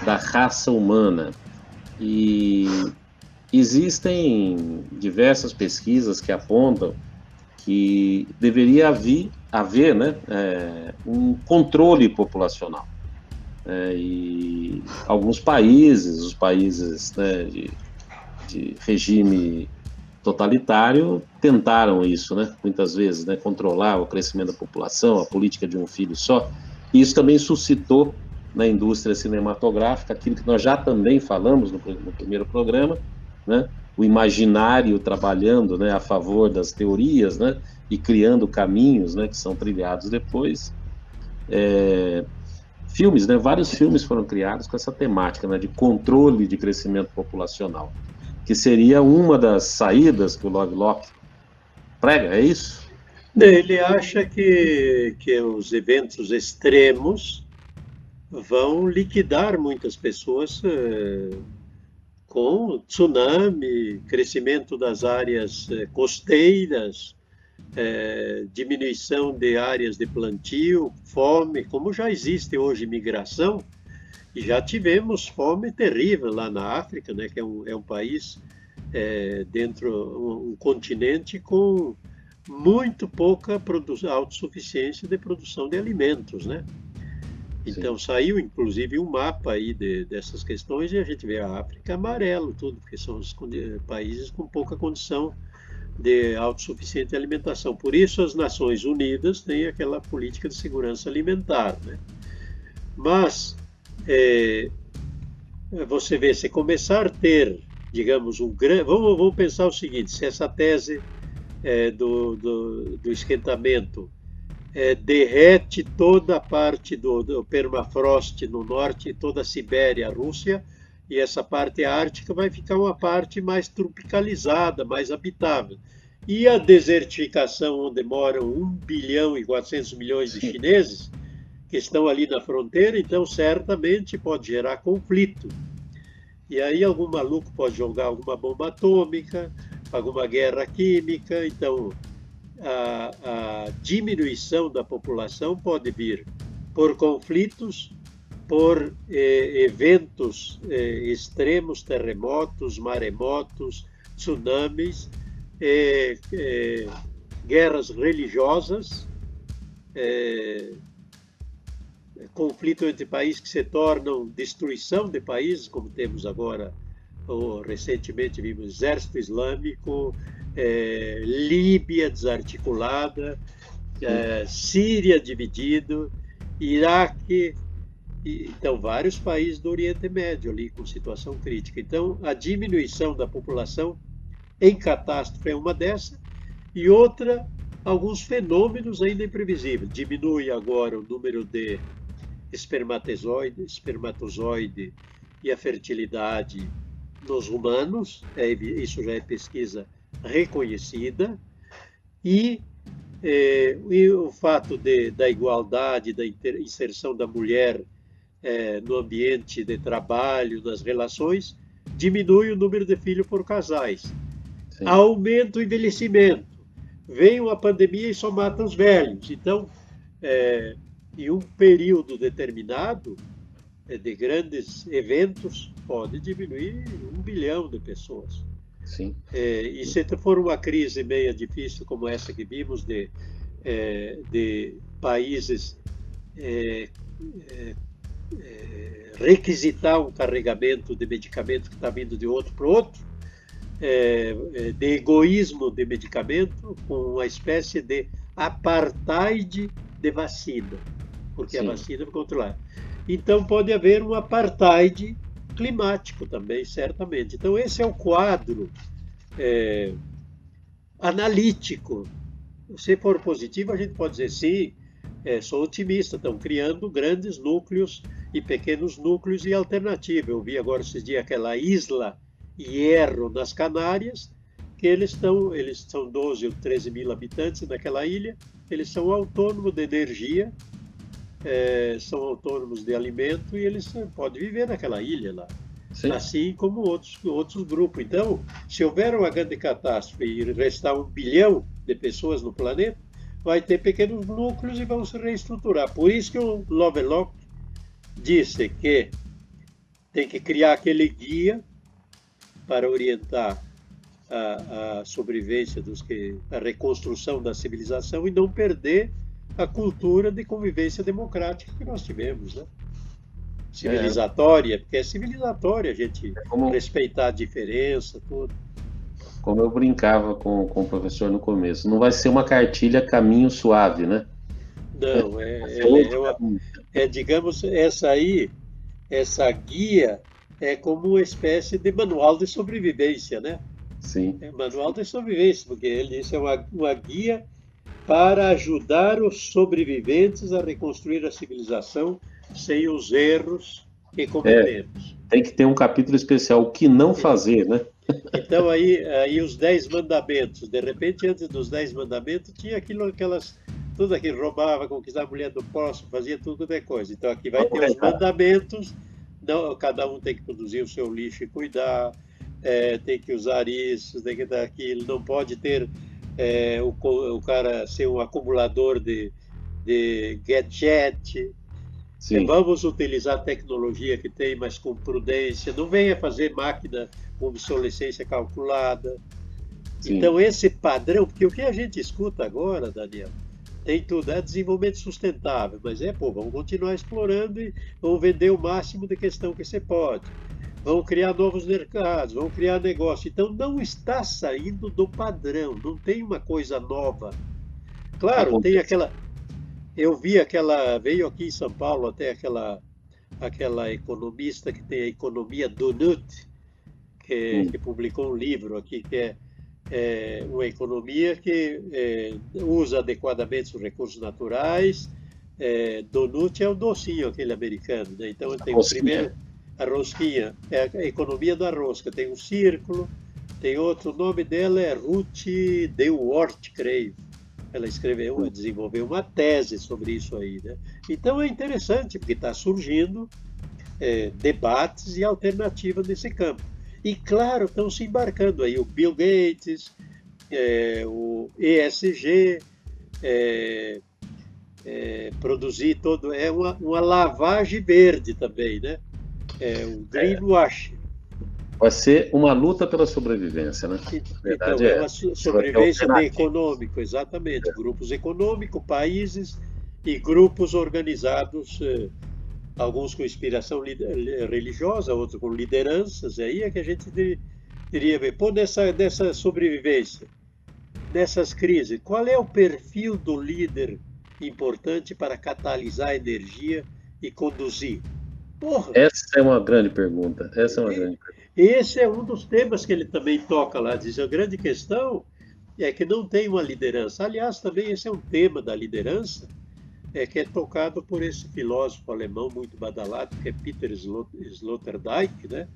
A: da raça humana. E existem diversas pesquisas que apontam que deveria haver, haver né, é, um controle populacional. É, e alguns países, os países né, de, de, regime totalitário, tentaram isso, né, muitas vezes, né, controlar o crescimento da população, a política de um filho só. E isso também suscitou na indústria cinematográfica, aquilo que nós já também falamos no, no primeiro programa, né? o imaginário trabalhando né, a favor das teorias né, e criando caminhos né, que são trilhados depois. É, filmes, né, vários filmes foram criados com essa temática né, de controle de crescimento populacional, que seria uma das saídas que o Lovelock prega, é isso?
B: Ele acha que, que os eventos extremos vão liquidar muitas pessoas eh, com tsunami, crescimento das áreas eh, costeiras, eh, diminuição de áreas de plantio, fome, como já existe hoje migração, e já tivemos fome terrível lá na África, né, que é um, é um país dentro, um, um continente com muito pouca autossuficiência de produção de alimentos, né? Então Sim. saiu inclusive um mapa aí de, dessas questões e a gente vê a África amarelo tudo, porque são os países com pouca condição de autossuficiente alimentação. Por isso as Nações Unidas têm aquela política de segurança alimentar, né? Mas é, você vê, se começar a ter, digamos, um grande... Vamos, vamos pensar o seguinte, se essa tese é, do, do, do esquentamento é, derrete toda a parte do, do, permafrost no norte, toda a Sibéria, a Rússia, e essa parte ártica vai ficar uma parte mais tropicalizada, mais habitável. E a desertificação, onde moram 1 bilhão e 400 milhões de chineses, que estão ali na fronteira, então certamente pode gerar conflito. E aí algum maluco pode jogar alguma bomba atômica, alguma guerra química, então a, a diminuição da população pode vir por conflitos, por eh, eventos eh, extremos, terremotos, maremotos, tsunamis, eh, eh guerras religiosas, eh, conflito entre países que se tornam destruição de países, como temos agora, ou recentemente vimos Exército Islâmico, é, Líbia desarticulada, é, Síria dividido, Iraque, então vários países do Oriente Médio ali com situação crítica. Então a diminuição da população em catástrofe é uma dessas e outra alguns fenômenos ainda imprevisíveis. Diminui agora o número de espermatozoide, espermatozoide e a fertilidade nos humanos, é, isso já é pesquisa reconhecida, e, é, e o fato de, da igualdade, da inserção da mulher é, no ambiente de trabalho, nas relações, diminui o número de filhos por casais. Sim. Aumenta o envelhecimento. Vem uma pandemia e só mata os velhos. Então, é, em um período determinado de grandes eventos, pode diminuir um bilhão de pessoas.
A: Sim.
B: É, e se for uma crise meia difícil como essa que vimos de, é, de países é, é, é requisitar um carregamento de medicamento que está vindo de outro para outro, é, de egoísmo de medicamento, com uma espécie de apartheid de vacina, porque Sim. a vacina vai controlar. Então pode haver um apartheid climático também, certamente. Então, esse é o quadro é, analítico. Se for positivo, a gente pode dizer sim, é, sou otimista, estão criando grandes núcleos e pequenos núcleos e alternativa. Eu vi agora esses dias aquela isla Hierro nas Canárias, que eles estão, eles são 12 ou 13 mil habitantes naquela ilha, eles são autônomos de energia é, são autônomos de alimento e eles podem viver naquela ilha lá. Sim. Assim como outros, outros grupos. Então, se houver uma grande catástrofe e restar um bilhão de pessoas no planeta, vai ter pequenos núcleos e vão se reestruturar. Por isso que o Lovelock disse que tem que criar aquele guia para orientar a, a sobrevivência dos que a reconstrução da civilização e não perder a cultura de convivência democrática que nós tivemos, né? Civilizatória, é. porque é civilizatória a gente é como, respeitar a diferença, tudo.
A: Como eu brincava com, com o professor no começo, não vai ser uma cartilha caminho suave, né?
B: Não, é, é, é, é, digamos, essa aí, essa guia é como uma espécie de manual de sobrevivência, né?
A: Sim.
B: É manual de sobrevivência, porque ele disse é uma, uma guia para ajudar os sobreviventes a reconstruir a civilização sem os erros que cometemos.
A: É, tem que ter um capítulo especial, o que não fazer, né?
B: Então aí, aí os dez mandamentos, de repente antes dos dez mandamentos tinha aquilo, aquelas, tudo aquilo, roubava, conquistava a mulher do próximo, fazia tudo de coisa. Então aqui vai ter os mandamentos, não, cada um tem que produzir o seu lixo e cuidar, é, tem que usar isso, tem que dar aquilo, não pode ter é, o, o, cara ser um acumulador de, de gadget. Sim. Vamos utilizar a tecnologia que tem, mas com prudência. Não venha fazer máquina com obsolescência calculada. Sim. Então, esse padrão, porque o que a gente escuta agora, Daniel, tem tudo, é desenvolvimento sustentável, mas é, pô, vamos continuar explorando e vamos vender o máximo de questão que você pode vão criar novos mercados, vão criar negócio. Então não está saindo do padrão, não tem uma coisa nova. Claro, tem aquela. Eu vi aquela. Veio aqui em São Paulo até aquela, aquela economista que tem a economia Donut, que, hum. que publicou um livro aqui que é, é uma economia que é, usa adequadamente os recursos naturais. É, donut é o docinho aquele americano, né? Então tem o primeiro a rosquinha, é a economia da rosca. Tem um círculo, tem outro, o nome dela é Ruth Dewort, creio. Ela escreveu, desenvolveu uma tese sobre isso aí. Né? Então é interessante, porque está surgindo é, debates e alternativas nesse campo. E claro, estão se embarcando aí o Bill Gates, é, o ESG, é, é, produzir todo. É uma, uma lavagem verde também, né? É o greenwash.
A: Vai ser uma luta pela sobrevivência, né?
B: então, é uma sobrevivência de econômico, exatamente. É. Grupos econômicos, países e grupos organizados, eh, alguns com inspiração religiosa, outros com lideranças. Aí é que a gente teria ver. Pô, nessa, nessa sobrevivência, nessas crises, qual é o perfil do líder importante para catalisar a energia e conduzir?
A: Porra. Essa é uma grande pergunta. Essa é uma grande pergunta.
B: Esse é um dos temas que ele também toca lá. Diz a grande questão é que não tem uma liderança. Aliás, também esse é um tema da liderança, é que é tocado por esse filósofo alemão muito badalado, que é Peter Sloterdijk, né?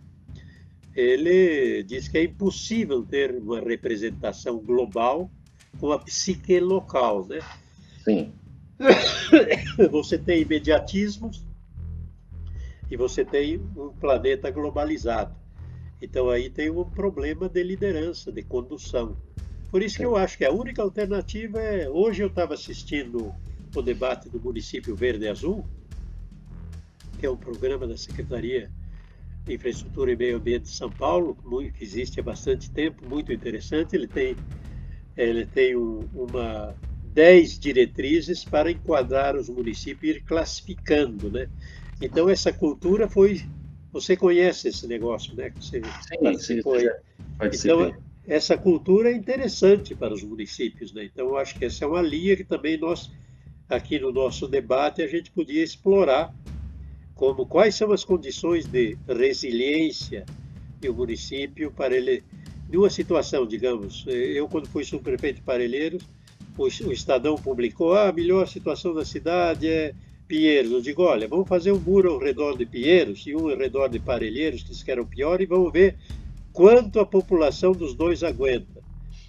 B: Ele diz que é impossível ter uma representação global com a psique local, né?
A: Sim. <coughs>
B: Você tem imediatismos e você tem um planeta globalizado. Então aí tem um problema de liderança, de condução. Por isso que eu acho que a única alternativa é. Hoje eu estava assistindo o debate do município Verde Azul, que é um programa da Secretaria de Infraestrutura e Meio Ambiente de São Paulo, que existe há bastante tempo, muito interessante. Ele tem, ele tem um, uma dez diretrizes para enquadrar os municípios e ir classificando, né? Então essa cultura foi, você conhece esse negócio, né? Você
A: sim, sim, sim.
B: Então essa cultura é interessante para os municípios, né? Então eu acho que essa é uma linha que também nós aqui no nosso debate a gente podia explorar como quais são as condições de resiliência do município para ele numa situação, digamos, eu quando fui subprefeito de Parelheiros o, o Estadão publicou, ah, a melhor situação da cidade é Pinheiros. Eu digo, olha, vamos fazer um muro ao redor de Pinheiros e um ao redor de Parelheiros, que que eram pior, e vamos ver quanto a população dos dois aguenta.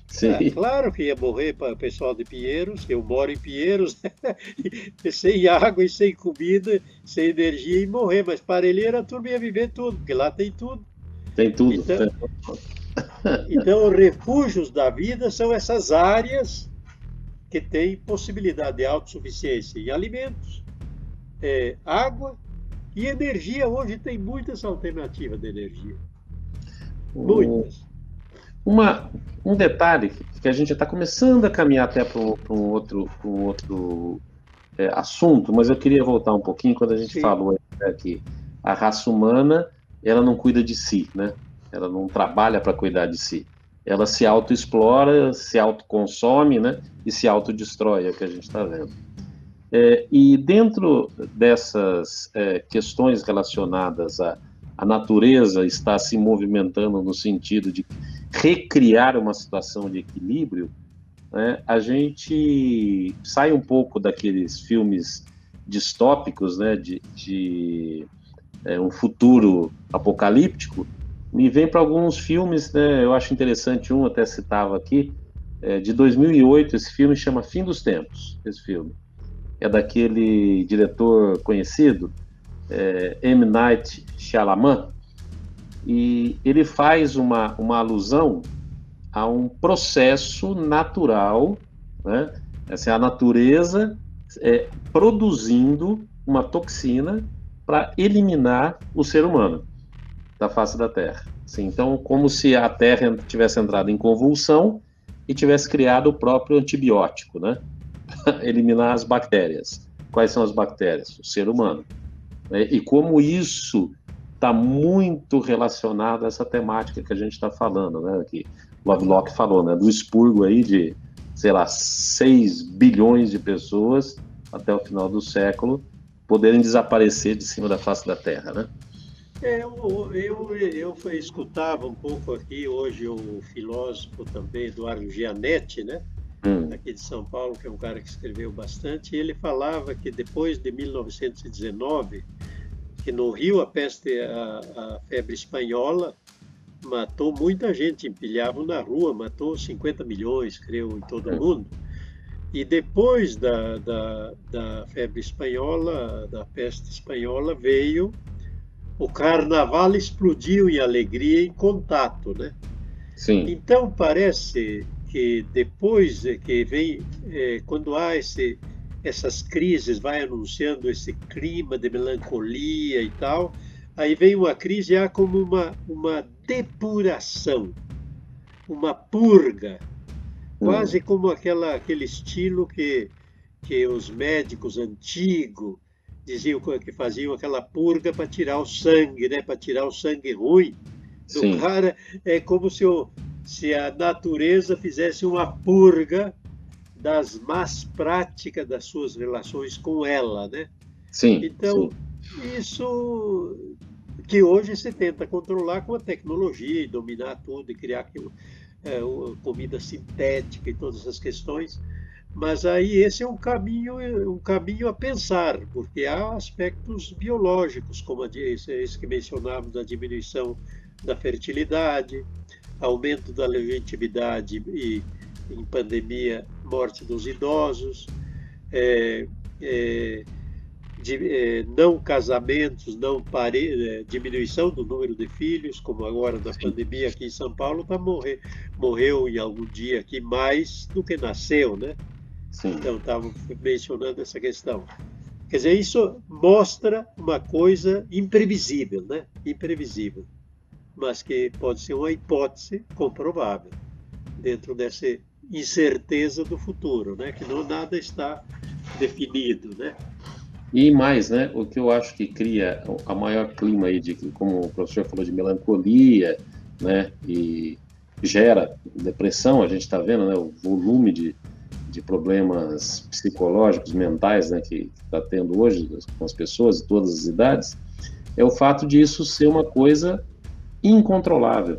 A: Sim.
B: claro que ia morrer para o pessoal de Pinheiros, eu moro em Pinheiros, <laughs> sem água e sem comida, sem energia, e morrer, mas Parelheira a turma ia viver tudo, porque lá tem tudo.
A: Tem tudo.
B: Então, <laughs> então, os refúgios da vida são essas áreas que tem possibilidade de autossuficiência em alimentos, é, água e energia. Hoje tem muitas alternativas de energia. Muitas.
A: Uma, um detalhe que a gente está começando a caminhar até para um, um, outro, um outro é, assunto, mas eu queria voltar um pouquinho quando a gente Sim. falou aqui. A raça humana, ela não cuida de si, né? Ela não trabalha para cuidar de si ela se autoexplora, se autoconsome, né? E se autodestrói, é o que a gente está vendo. É, e dentro dessas é, questões relacionadas à, à natureza estar se movimentando no sentido de recriar uma situação de equilíbrio, né, a gente sai um pouco daqueles filmes distópicos, né, de, de é, um futuro apocalíptico, me vem para alguns filmes, né? Eu acho interessante um, até citava aqui, é, de 2008. Esse filme chama Fim dos Tempos. Esse filme é daquele diretor conhecido, é, M. Night Shyamalan, e ele faz uma, uma alusão a um processo natural, né? É a natureza é, produzindo uma toxina para eliminar o ser humano da face da Terra. Sim, então, como se a Terra tivesse entrado em convulsão e tivesse criado o próprio antibiótico, né? <laughs> Eliminar as bactérias. Quais são as bactérias? O ser humano. Né? E como isso está muito relacionado a essa temática que a gente está falando, né? Que Lovelock falou, né? Do expurgo aí de, sei lá, 6 bilhões de pessoas até o final do século poderem desaparecer de cima da face da Terra, né?
B: É, eu, eu, eu escutava um pouco aqui hoje o filósofo também, Eduardo Gianetti, né? Hum. aqui de São Paulo, que é um cara que escreveu bastante, e ele falava que depois de 1919, que no Rio a peste, a, a febre espanhola, matou muita gente, empilhavam na rua, matou 50 milhões, creio, em todo o hum. mundo. E depois da, da, da febre espanhola, da peste espanhola, veio o carnaval explodiu em alegria em contato, né?
A: Sim.
B: Então parece que depois que vem, é, quando há esse, essas crises, vai anunciando esse clima de melancolia e tal. Aí vem uma crise há como uma, uma depuração, uma purga, quase como aquela, aquele estilo que, que os médicos antigos diziam que faziam aquela purga para tirar o sangue, né? para tirar o sangue ruim do Sim. cara. É como se, o, se a natureza fizesse uma purga das más práticas das suas relações com ela, né?
A: Sim.
B: Então, sim. isso que hoje se tenta controlar com a tecnologia e dominar tudo e criar aquilo, é, comida sintética e todas essas questões. Mas aí esse é um caminho, um caminho a pensar, porque há aspectos biológicos, como esse que mencionávamos da diminuição da fertilidade, aumento da longevidade e em pandemia, morte dos idosos, é, é, de, é, não casamentos, não pare, é, diminuição do número de filhos, como agora na Sim. pandemia aqui em São Paulo, tá morrer, morreu em algum dia aqui mais do que nasceu, né? Sim. Então, estava mencionando essa questão. Quer dizer, isso mostra uma coisa imprevisível, né? Imprevisível, mas que pode ser uma hipótese comprovável dentro dessa incerteza do futuro, né? Que não nada está definido, né?
A: E mais, né? O que eu acho que cria a maior clima aí de, como o professor falou, de melancolia, né? E gera depressão. A gente está vendo, né? O volume de, de problemas psicológicos, mentais, né? Que está tendo hoje com as pessoas de todas as idades, é o fato de isso ser uma coisa incontrolável,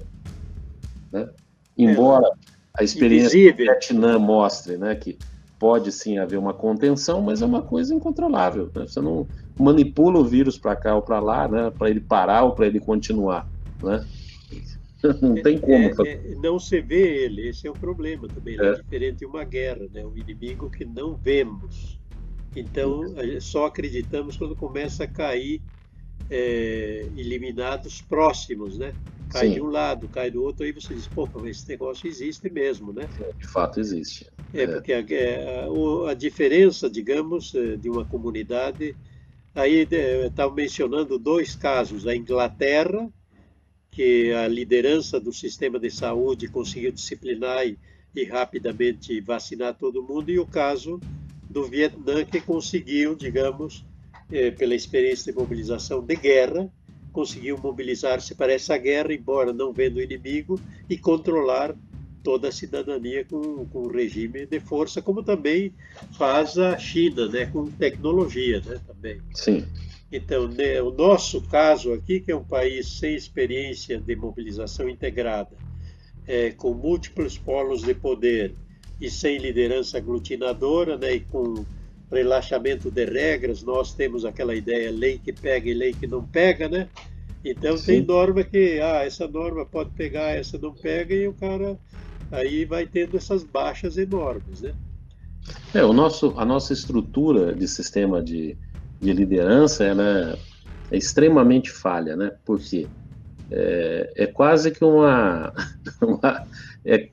A: né? Embora é a experiência Invisível. do Vietnã mostre, né, que pode sim haver uma contenção, mas é uma coisa incontrolável. Né? Você não manipula o vírus para cá ou para lá, né, para ele parar ou para ele continuar, né? <laughs> Não tem como.
B: É, é, não se vê ele, esse é o problema também. Né? É. diferente de uma guerra, né? Um inimigo que não vemos. Então, só acreditamos quando começa a cair é, eliminados próximos, né? Cai Sim. de um lado, cai do outro, aí você diz, pô, mas esse negócio existe mesmo, né?
A: De fato existe.
B: É, é. porque a, a, a, diferença, digamos, é, de uma comunidade, aí estava mencionando dois casos, a Inglaterra, que a liderança do sistema de saúde conseguiu disciplinar e, e rapidamente vacinar todo mundo, e o caso do Vietnã, que conseguiu, digamos, é, pela experiência de mobilização de guerra, conseguiu mobilizar-se para essa guerra, embora não vendo o inimigo, e controlar toda a cidadania com, com o regime de força, como também faz a China, né, com tecnologia, né, também.
A: Sim.
B: Então, né, o nosso caso aqui, que é um país sem experiência de mobilização integrada, é, com múltiplos polos de poder e sem liderança aglutinadora, né, e com relaxamento de regras, nós temos aquela ideia lei que pega e lei que não pega, né? Então Sim. tem norma que, ah, essa norma pode pegar, essa não pega, e o cara aí vai tendo essas baixas enormes, né?
A: É, o nosso, a nossa estrutura de sistema de, de liderança ela é, extremamente falha, né? Por quê? É, é quase que uma, <laughs> uma é,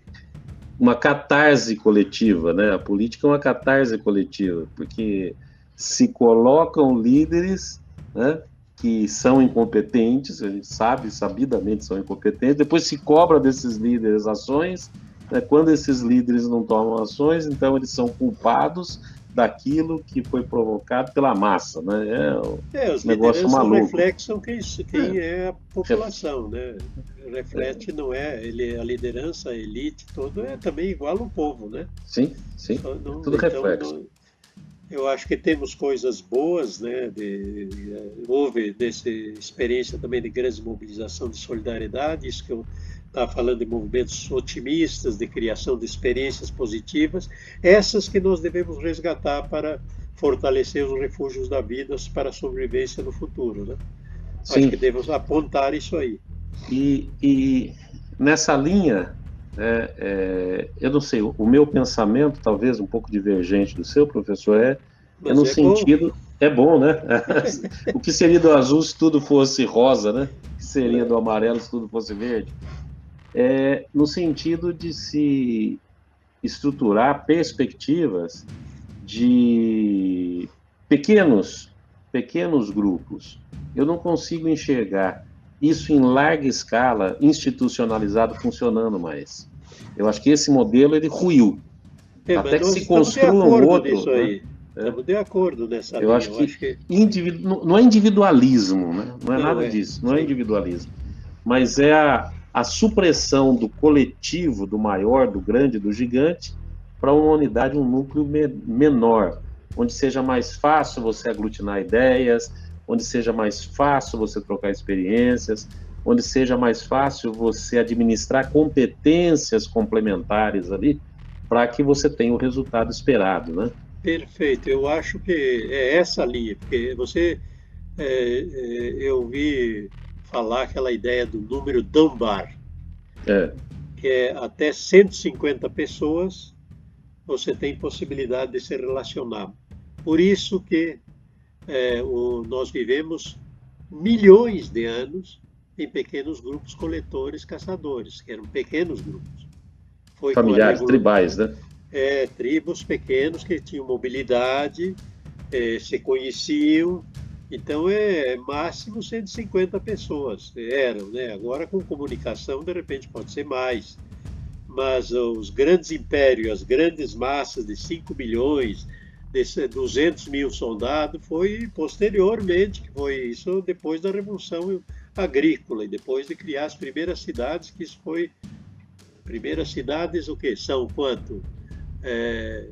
A: uma catarse coletiva, né? A política é uma catarse coletiva, porque se colocam líderes, né? Que são incompetentes, a gente sabe, sabidamente são incompetentes, depois se cobra desses líderes ações, né? quando esses líderes não tomam ações, então eles são culpados daquilo que foi provocado pela massa, né?
B: É, é os negócio maluco. reflexam quem, quem é. é. a população, né? Reflete não é ele a liderança, a elite, todo é também igual ao povo, né?
A: Sim, sim. Não, Tudo então, reflexo. Não,
B: eu acho que temos coisas boas, né? De, de, houve dessa experiência também de grande mobilização de solidariedade, isso que eu está falando de movimentos otimistas, de criação de experiências positivas, essas que nós devemos resgatar para fortalecer os refúgios da vida para a sobrevivência no futuro. Né? Sim. Acho que devemos apontar isso aí.
A: E, e nessa linha, é, é, eu não sei, o meu pensamento, talvez um pouco divergente do seu, professor, é, é no é sentido. Bom. É bom, né? <laughs> o que seria do azul se tudo fosse rosa, né? O que seria do amarelo se tudo fosse verde? É, no sentido de se estruturar perspectivas de pequenos, pequenos grupos. Eu não consigo enxergar isso em larga escala, institucionalizado, funcionando mais. Eu acho que esse modelo ele ruiu.
B: É, Até que se construa um outro. Né? Estamos de acordo nessa
A: eu linha. Acho que, eu acho que... Individu... não é individualismo, né? não é não nada é. disso, não é individualismo. Mas é a, a supressão do coletivo, do maior, do grande, do gigante, para uma unidade, um núcleo me menor, onde seja mais fácil você aglutinar ideias, onde seja mais fácil você trocar experiências, onde seja mais fácil você administrar competências complementares ali, para que você tenha o resultado esperado, né?
B: Perfeito, eu acho que é essa linha, porque você, é, é, eu ouvi falar aquela ideia do número Dunbar, é. que é até 150 pessoas você tem possibilidade de se relacionar. Por isso que é, o, nós vivemos milhões de anos em pequenos grupos coletores, caçadores, que eram pequenos grupos.
A: Foi Familiares, tribais, né?
B: é, tribos pequenos que tinham mobilidade, é, se conheciam. Então, é máximo 150 pessoas eram, né? Agora, com comunicação, de repente pode ser mais. Mas os grandes impérios, as grandes massas de 5 milhões, de 200 mil soldados, foi posteriormente, que foi isso depois da Revolução Agrícola e depois de criar as primeiras cidades, que isso foi primeiras cidades, o que? São quanto? é,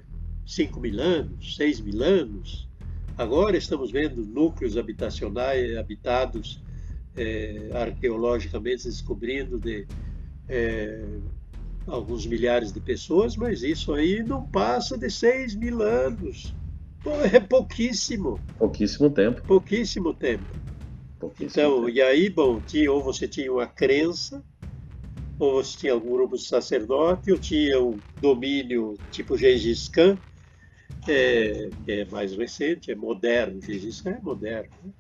B: 5 mil anos, 6 mil anos. Agora estamos vendo núcleos habitacionais habitados é, arqueologicamente descobrindo de é, alguns milhares de pessoas, mas isso aí não passa de 6 mil anos. É pouquíssimo.
A: Pouquíssimo tempo.
B: Pouquíssimo tempo. Pouquíssimo então, tempo. e aí, bom, tinha, ou você tinha uma crença, ou você tinha algum grupo de sacerdote, ou tinha um domínio tipo Gengis Khan, é, que é mais recente, é moderno, Gengis Khan é moderno. Né?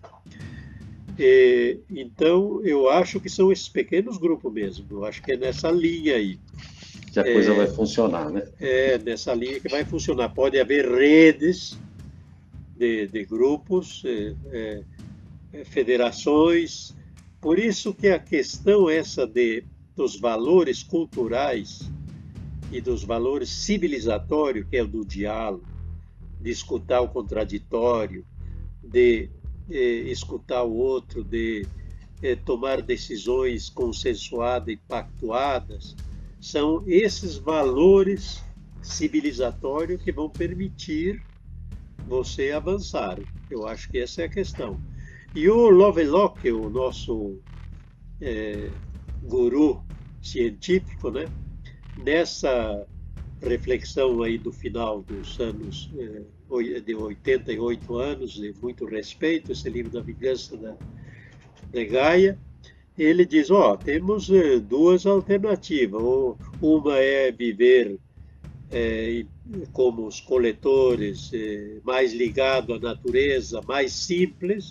B: E, então, eu acho que são esses pequenos grupos mesmo, eu acho que é nessa linha aí.
A: Que a coisa é, vai funcionar, né?
B: É, nessa linha que vai funcionar. Pode haver redes de, de grupos, é, é, é federações, por isso que a questão essa de dos valores culturais e dos valores civilizatórios, que é o do diálogo, de escutar o contraditório, de eh, escutar o outro, de eh, tomar decisões consensuadas e pactuadas, são esses valores civilizatórios que vão permitir você avançar. Eu acho que essa é a questão. E o Lovelock, o nosso é, guru científico, né? Nessa reflexão aí do final dos anos eh, de 88 anos, de muito respeito, esse livro da vingança da, da Gaia, ele diz, ó, oh, temos eh, duas alternativas, uma é viver eh, como os coletores, eh, mais ligado à natureza, mais simples,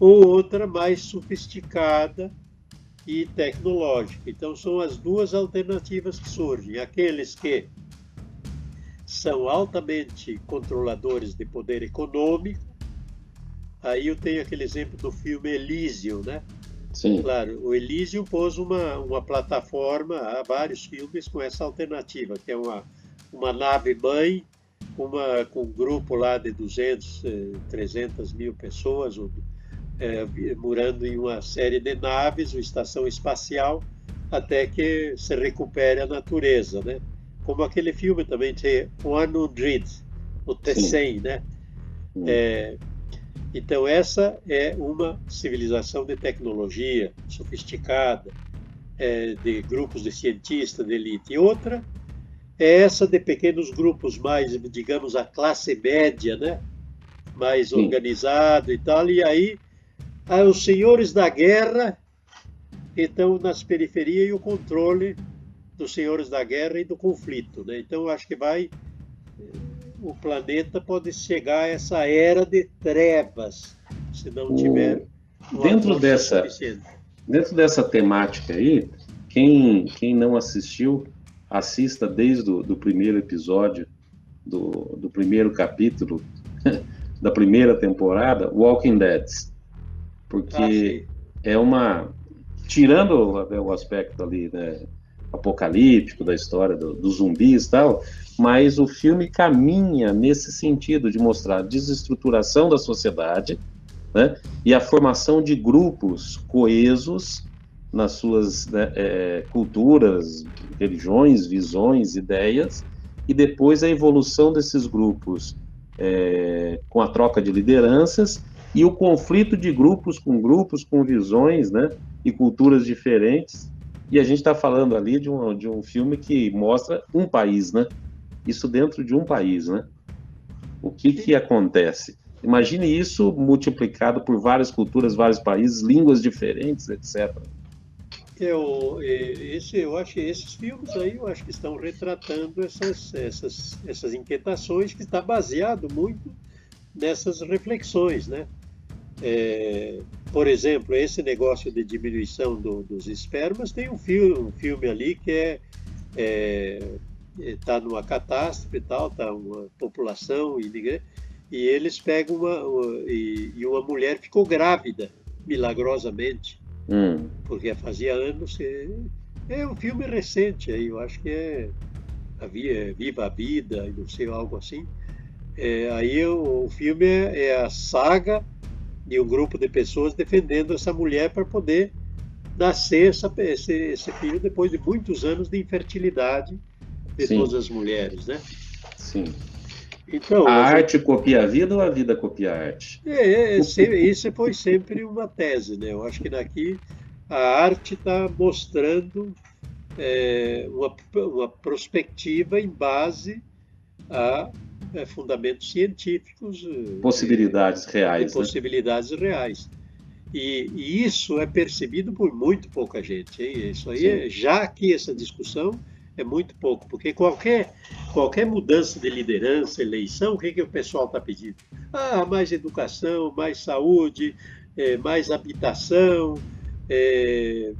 B: ou outra mais sofisticada, e tecnológica. Então, são as duas alternativas que surgem. Aqueles que são altamente controladores de poder econômico. Aí eu tenho aquele exemplo do filme Elysium, né? Sim. Claro, o Elysium pôs uma, uma plataforma, há vários filmes com essa alternativa, que é uma, uma nave-mãe uma, com um grupo lá de 200, 300 eh, mil pessoas, é, morando em uma série de naves, uma estação espacial, até que se recupere a natureza, né? Como aquele filme também One Hundred, o T100, né? É, então essa é uma civilização de tecnologia sofisticada, é, de grupos de cientistas de elite. E outra é essa de pequenos grupos mais, digamos, a classe média, né? Mais Sim. organizado e tal. E aí os senhores da guerra que estão nas periferias e o controle dos senhores da guerra e do conflito. Né? Então, acho que vai. O planeta pode chegar a essa era de trevas, se não tiver.
A: Dentro dessa, dentro dessa temática aí, quem, quem não assistiu, assista desde o do primeiro episódio do, do primeiro capítulo <laughs> da primeira temporada, Walking Dead. Porque ah, é uma. Tirando o aspecto ali, né, apocalíptico da história do, dos zumbis e tal, mas o filme caminha nesse sentido de mostrar a desestruturação da sociedade né, e a formação de grupos coesos nas suas né, é, culturas, religiões, visões, ideias, e depois a evolução desses grupos é, com a troca de lideranças e o conflito de grupos com grupos, com visões né, e culturas diferentes. E a gente está falando ali de um, de um filme que mostra um país, né? Isso dentro de um país, né? O que, que acontece? Imagine isso multiplicado por várias culturas, vários países, línguas diferentes, etc.
B: Eu, esse, eu acho esses filmes aí, eu acho que estão retratando essas, essas, essas inquietações que está baseado muito nessas reflexões, né? É, por exemplo, esse negócio de diminuição do, dos espermas tem um filme, um filme ali que é, é está numa catástrofe e tal, está uma população imigrante, e eles pegam uma, uma e, e, uma mulher ficou grávida milagrosamente hum. porque fazia anos que é um filme recente aí eu acho que é havia Viva a Vida e não sei algo assim é, aí o, o filme é, é, a saga de um grupo de pessoas defendendo essa mulher para poder nascer essa, esse, esse filho depois de muitos anos de infertilidade de Sim. todas as mulheres, né?
A: Sim. Então, a arte copia a vida ou a vida copia a arte?
B: É, é, isso foi sempre uma tese, né? Eu acho que daqui a arte está mostrando é, uma, uma perspectiva em base a é, fundamentos científicos.
A: É, possibilidades reais.
B: Né? Possibilidades reais. E, e, isso é percebido por muito pouca gente. Hein? Isso aí, é, já que essa discussão é muito pouco, porque qualquer, qualquer mudança de liderança, eleição, o que, que o pessoal está pedindo? Ah, mais educação, mais saúde, é, mais habitação, é,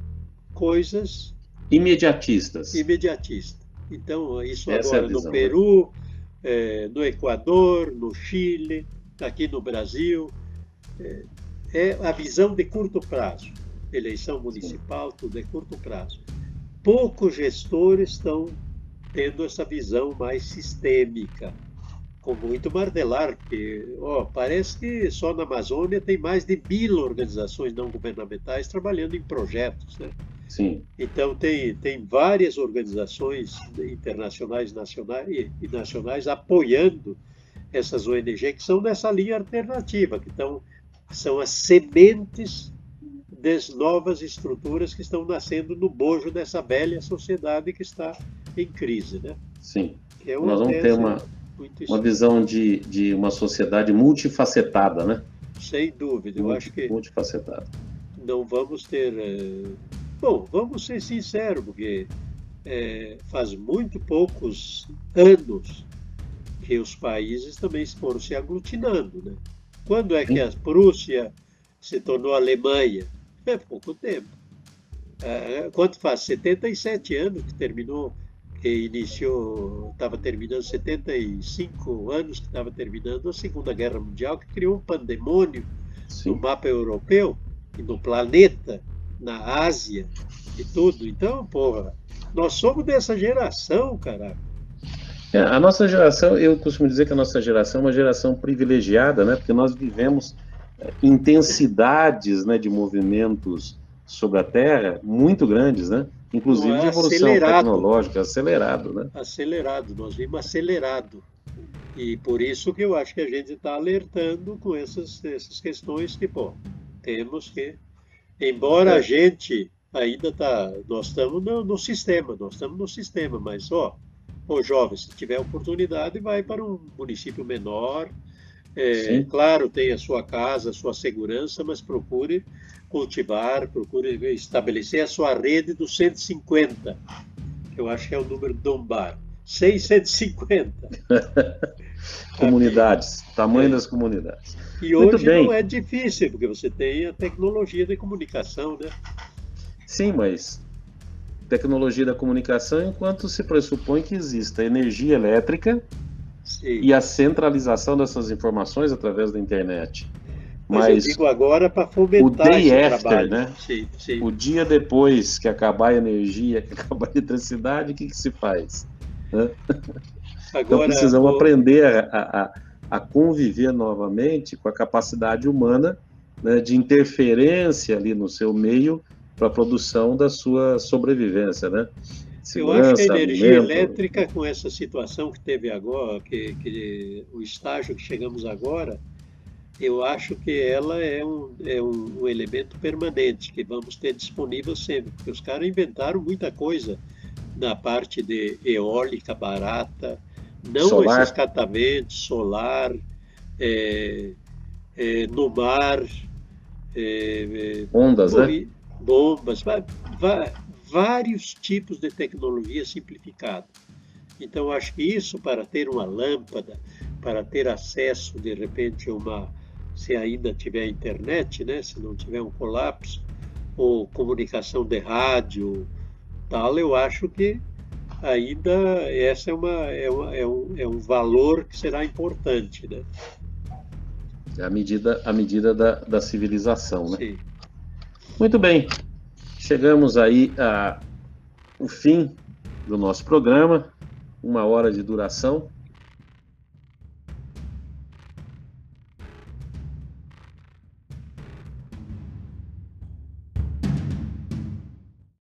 B: coisas
A: imediatistas.
B: Imediatistas. Então, isso Essa agora é no né? Peru, né? no Equador, no Chile, aqui no Brasil, é, é a visão de curto prazo. Eleição municipal, tudo é curto prazo poucos gestores estão tendo essa visão mais sistêmica, com muito martelar, porque ó, parece que só na Amazônia tem mais de mil organizações não governamentais trabalhando em projetos. Né?
A: Sim.
B: Então, tem, tem várias organizações internacionais nacionais e nacionais apoiando essas ONG que são nessa linha alternativa, que estão, são as sementes das novas estruturas que estão nascendo no bojo dessa velha sociedade que está em crise. Né?
A: Sim. É Nós vamos ter uma, uma visão de, de uma sociedade multifacetada, né?
B: Sem dúvida, Multi, eu acho que.
A: Multifacetada.
B: Não vamos ter. Bom, vamos ser sinceros, porque é, faz muito poucos anos que os países também foram se aglutinando. Né? Quando é que a Prússia se tornou Alemanha? É pouco tempo. É, quanto faz? 77 anos que terminou, que iniciou, estava terminando 75 anos que estava terminando a Segunda Guerra Mundial, que criou um pandemônio Sim. no mapa europeu e no planeta, na Ásia e tudo. Então, porra, nós somos dessa geração, caraca.
A: É, a nossa geração, eu costumo dizer que a nossa geração é uma geração privilegiada, né? Porque nós vivemos intensidades né, de movimentos sobre a Terra muito grandes, né? Inclusive é de evolução acelerado. tecnológica, acelerado, né?
B: Acelerado, nós vimos acelerado. E por isso que eu acho que a gente está alertando com essas, essas questões que, pô, temos que... Embora é. a gente ainda está... Nós estamos no, no, sistema, nós estamos no sistema, mas, ó, ô jovem, se tiver oportunidade, vai para um município menor, é, claro, tem a sua casa, a sua segurança, mas procure cultivar, procure estabelecer a sua rede dos 150, que eu acho que é o número do Dombar. 650. <laughs>
A: comunidades, tamanho é. das comunidades.
B: E Muito hoje bem. não é difícil, porque você tem a tecnologia de comunicação, né?
A: Sim, mas tecnologia da comunicação enquanto se pressupõe que exista energia elétrica Sim. e a centralização dessas informações através da internet.
B: Mas, Mas eu digo agora para fomentar o day after, trabalho.
A: né? Sim, sim. O dia depois que acabar a energia, <laughs> que acabar a eletricidade, o que, que se faz? Agora, então precisamos aprender a, a, a, conviver novamente com a capacidade humana né, de interferência ali no seu meio para a produção da sua sobrevivência, né?
B: Segurança, Eu acho que a energia alimento... elétrica, com essa situação que teve agora, que, que o estágio que chegamos agora, eu acho que ela é um, é um, um, elemento permanente que vamos ter disponível sempre, porque os caras inventaram muita coisa na parte de eólica barata, não solar. esses catamentos, solar, é, é, no mar,
A: é, é ondas, né?
B: bombas, vários tipos de tecnologia simplificada. Então, acho que isso para ter uma lâmpada, para ter acesso, de repente, a uma se ainda tiver internet, né, se não tiver um colapso, ou comunicação de rádio, tal, eu acho que ainda essa é, uma, é, uma, é, um, é um valor que será importante. Né?
A: É a medida, a medida da, da civilização. Né? Sim. Muito bem, chegamos aí ao fim do nosso programa, uma hora de duração.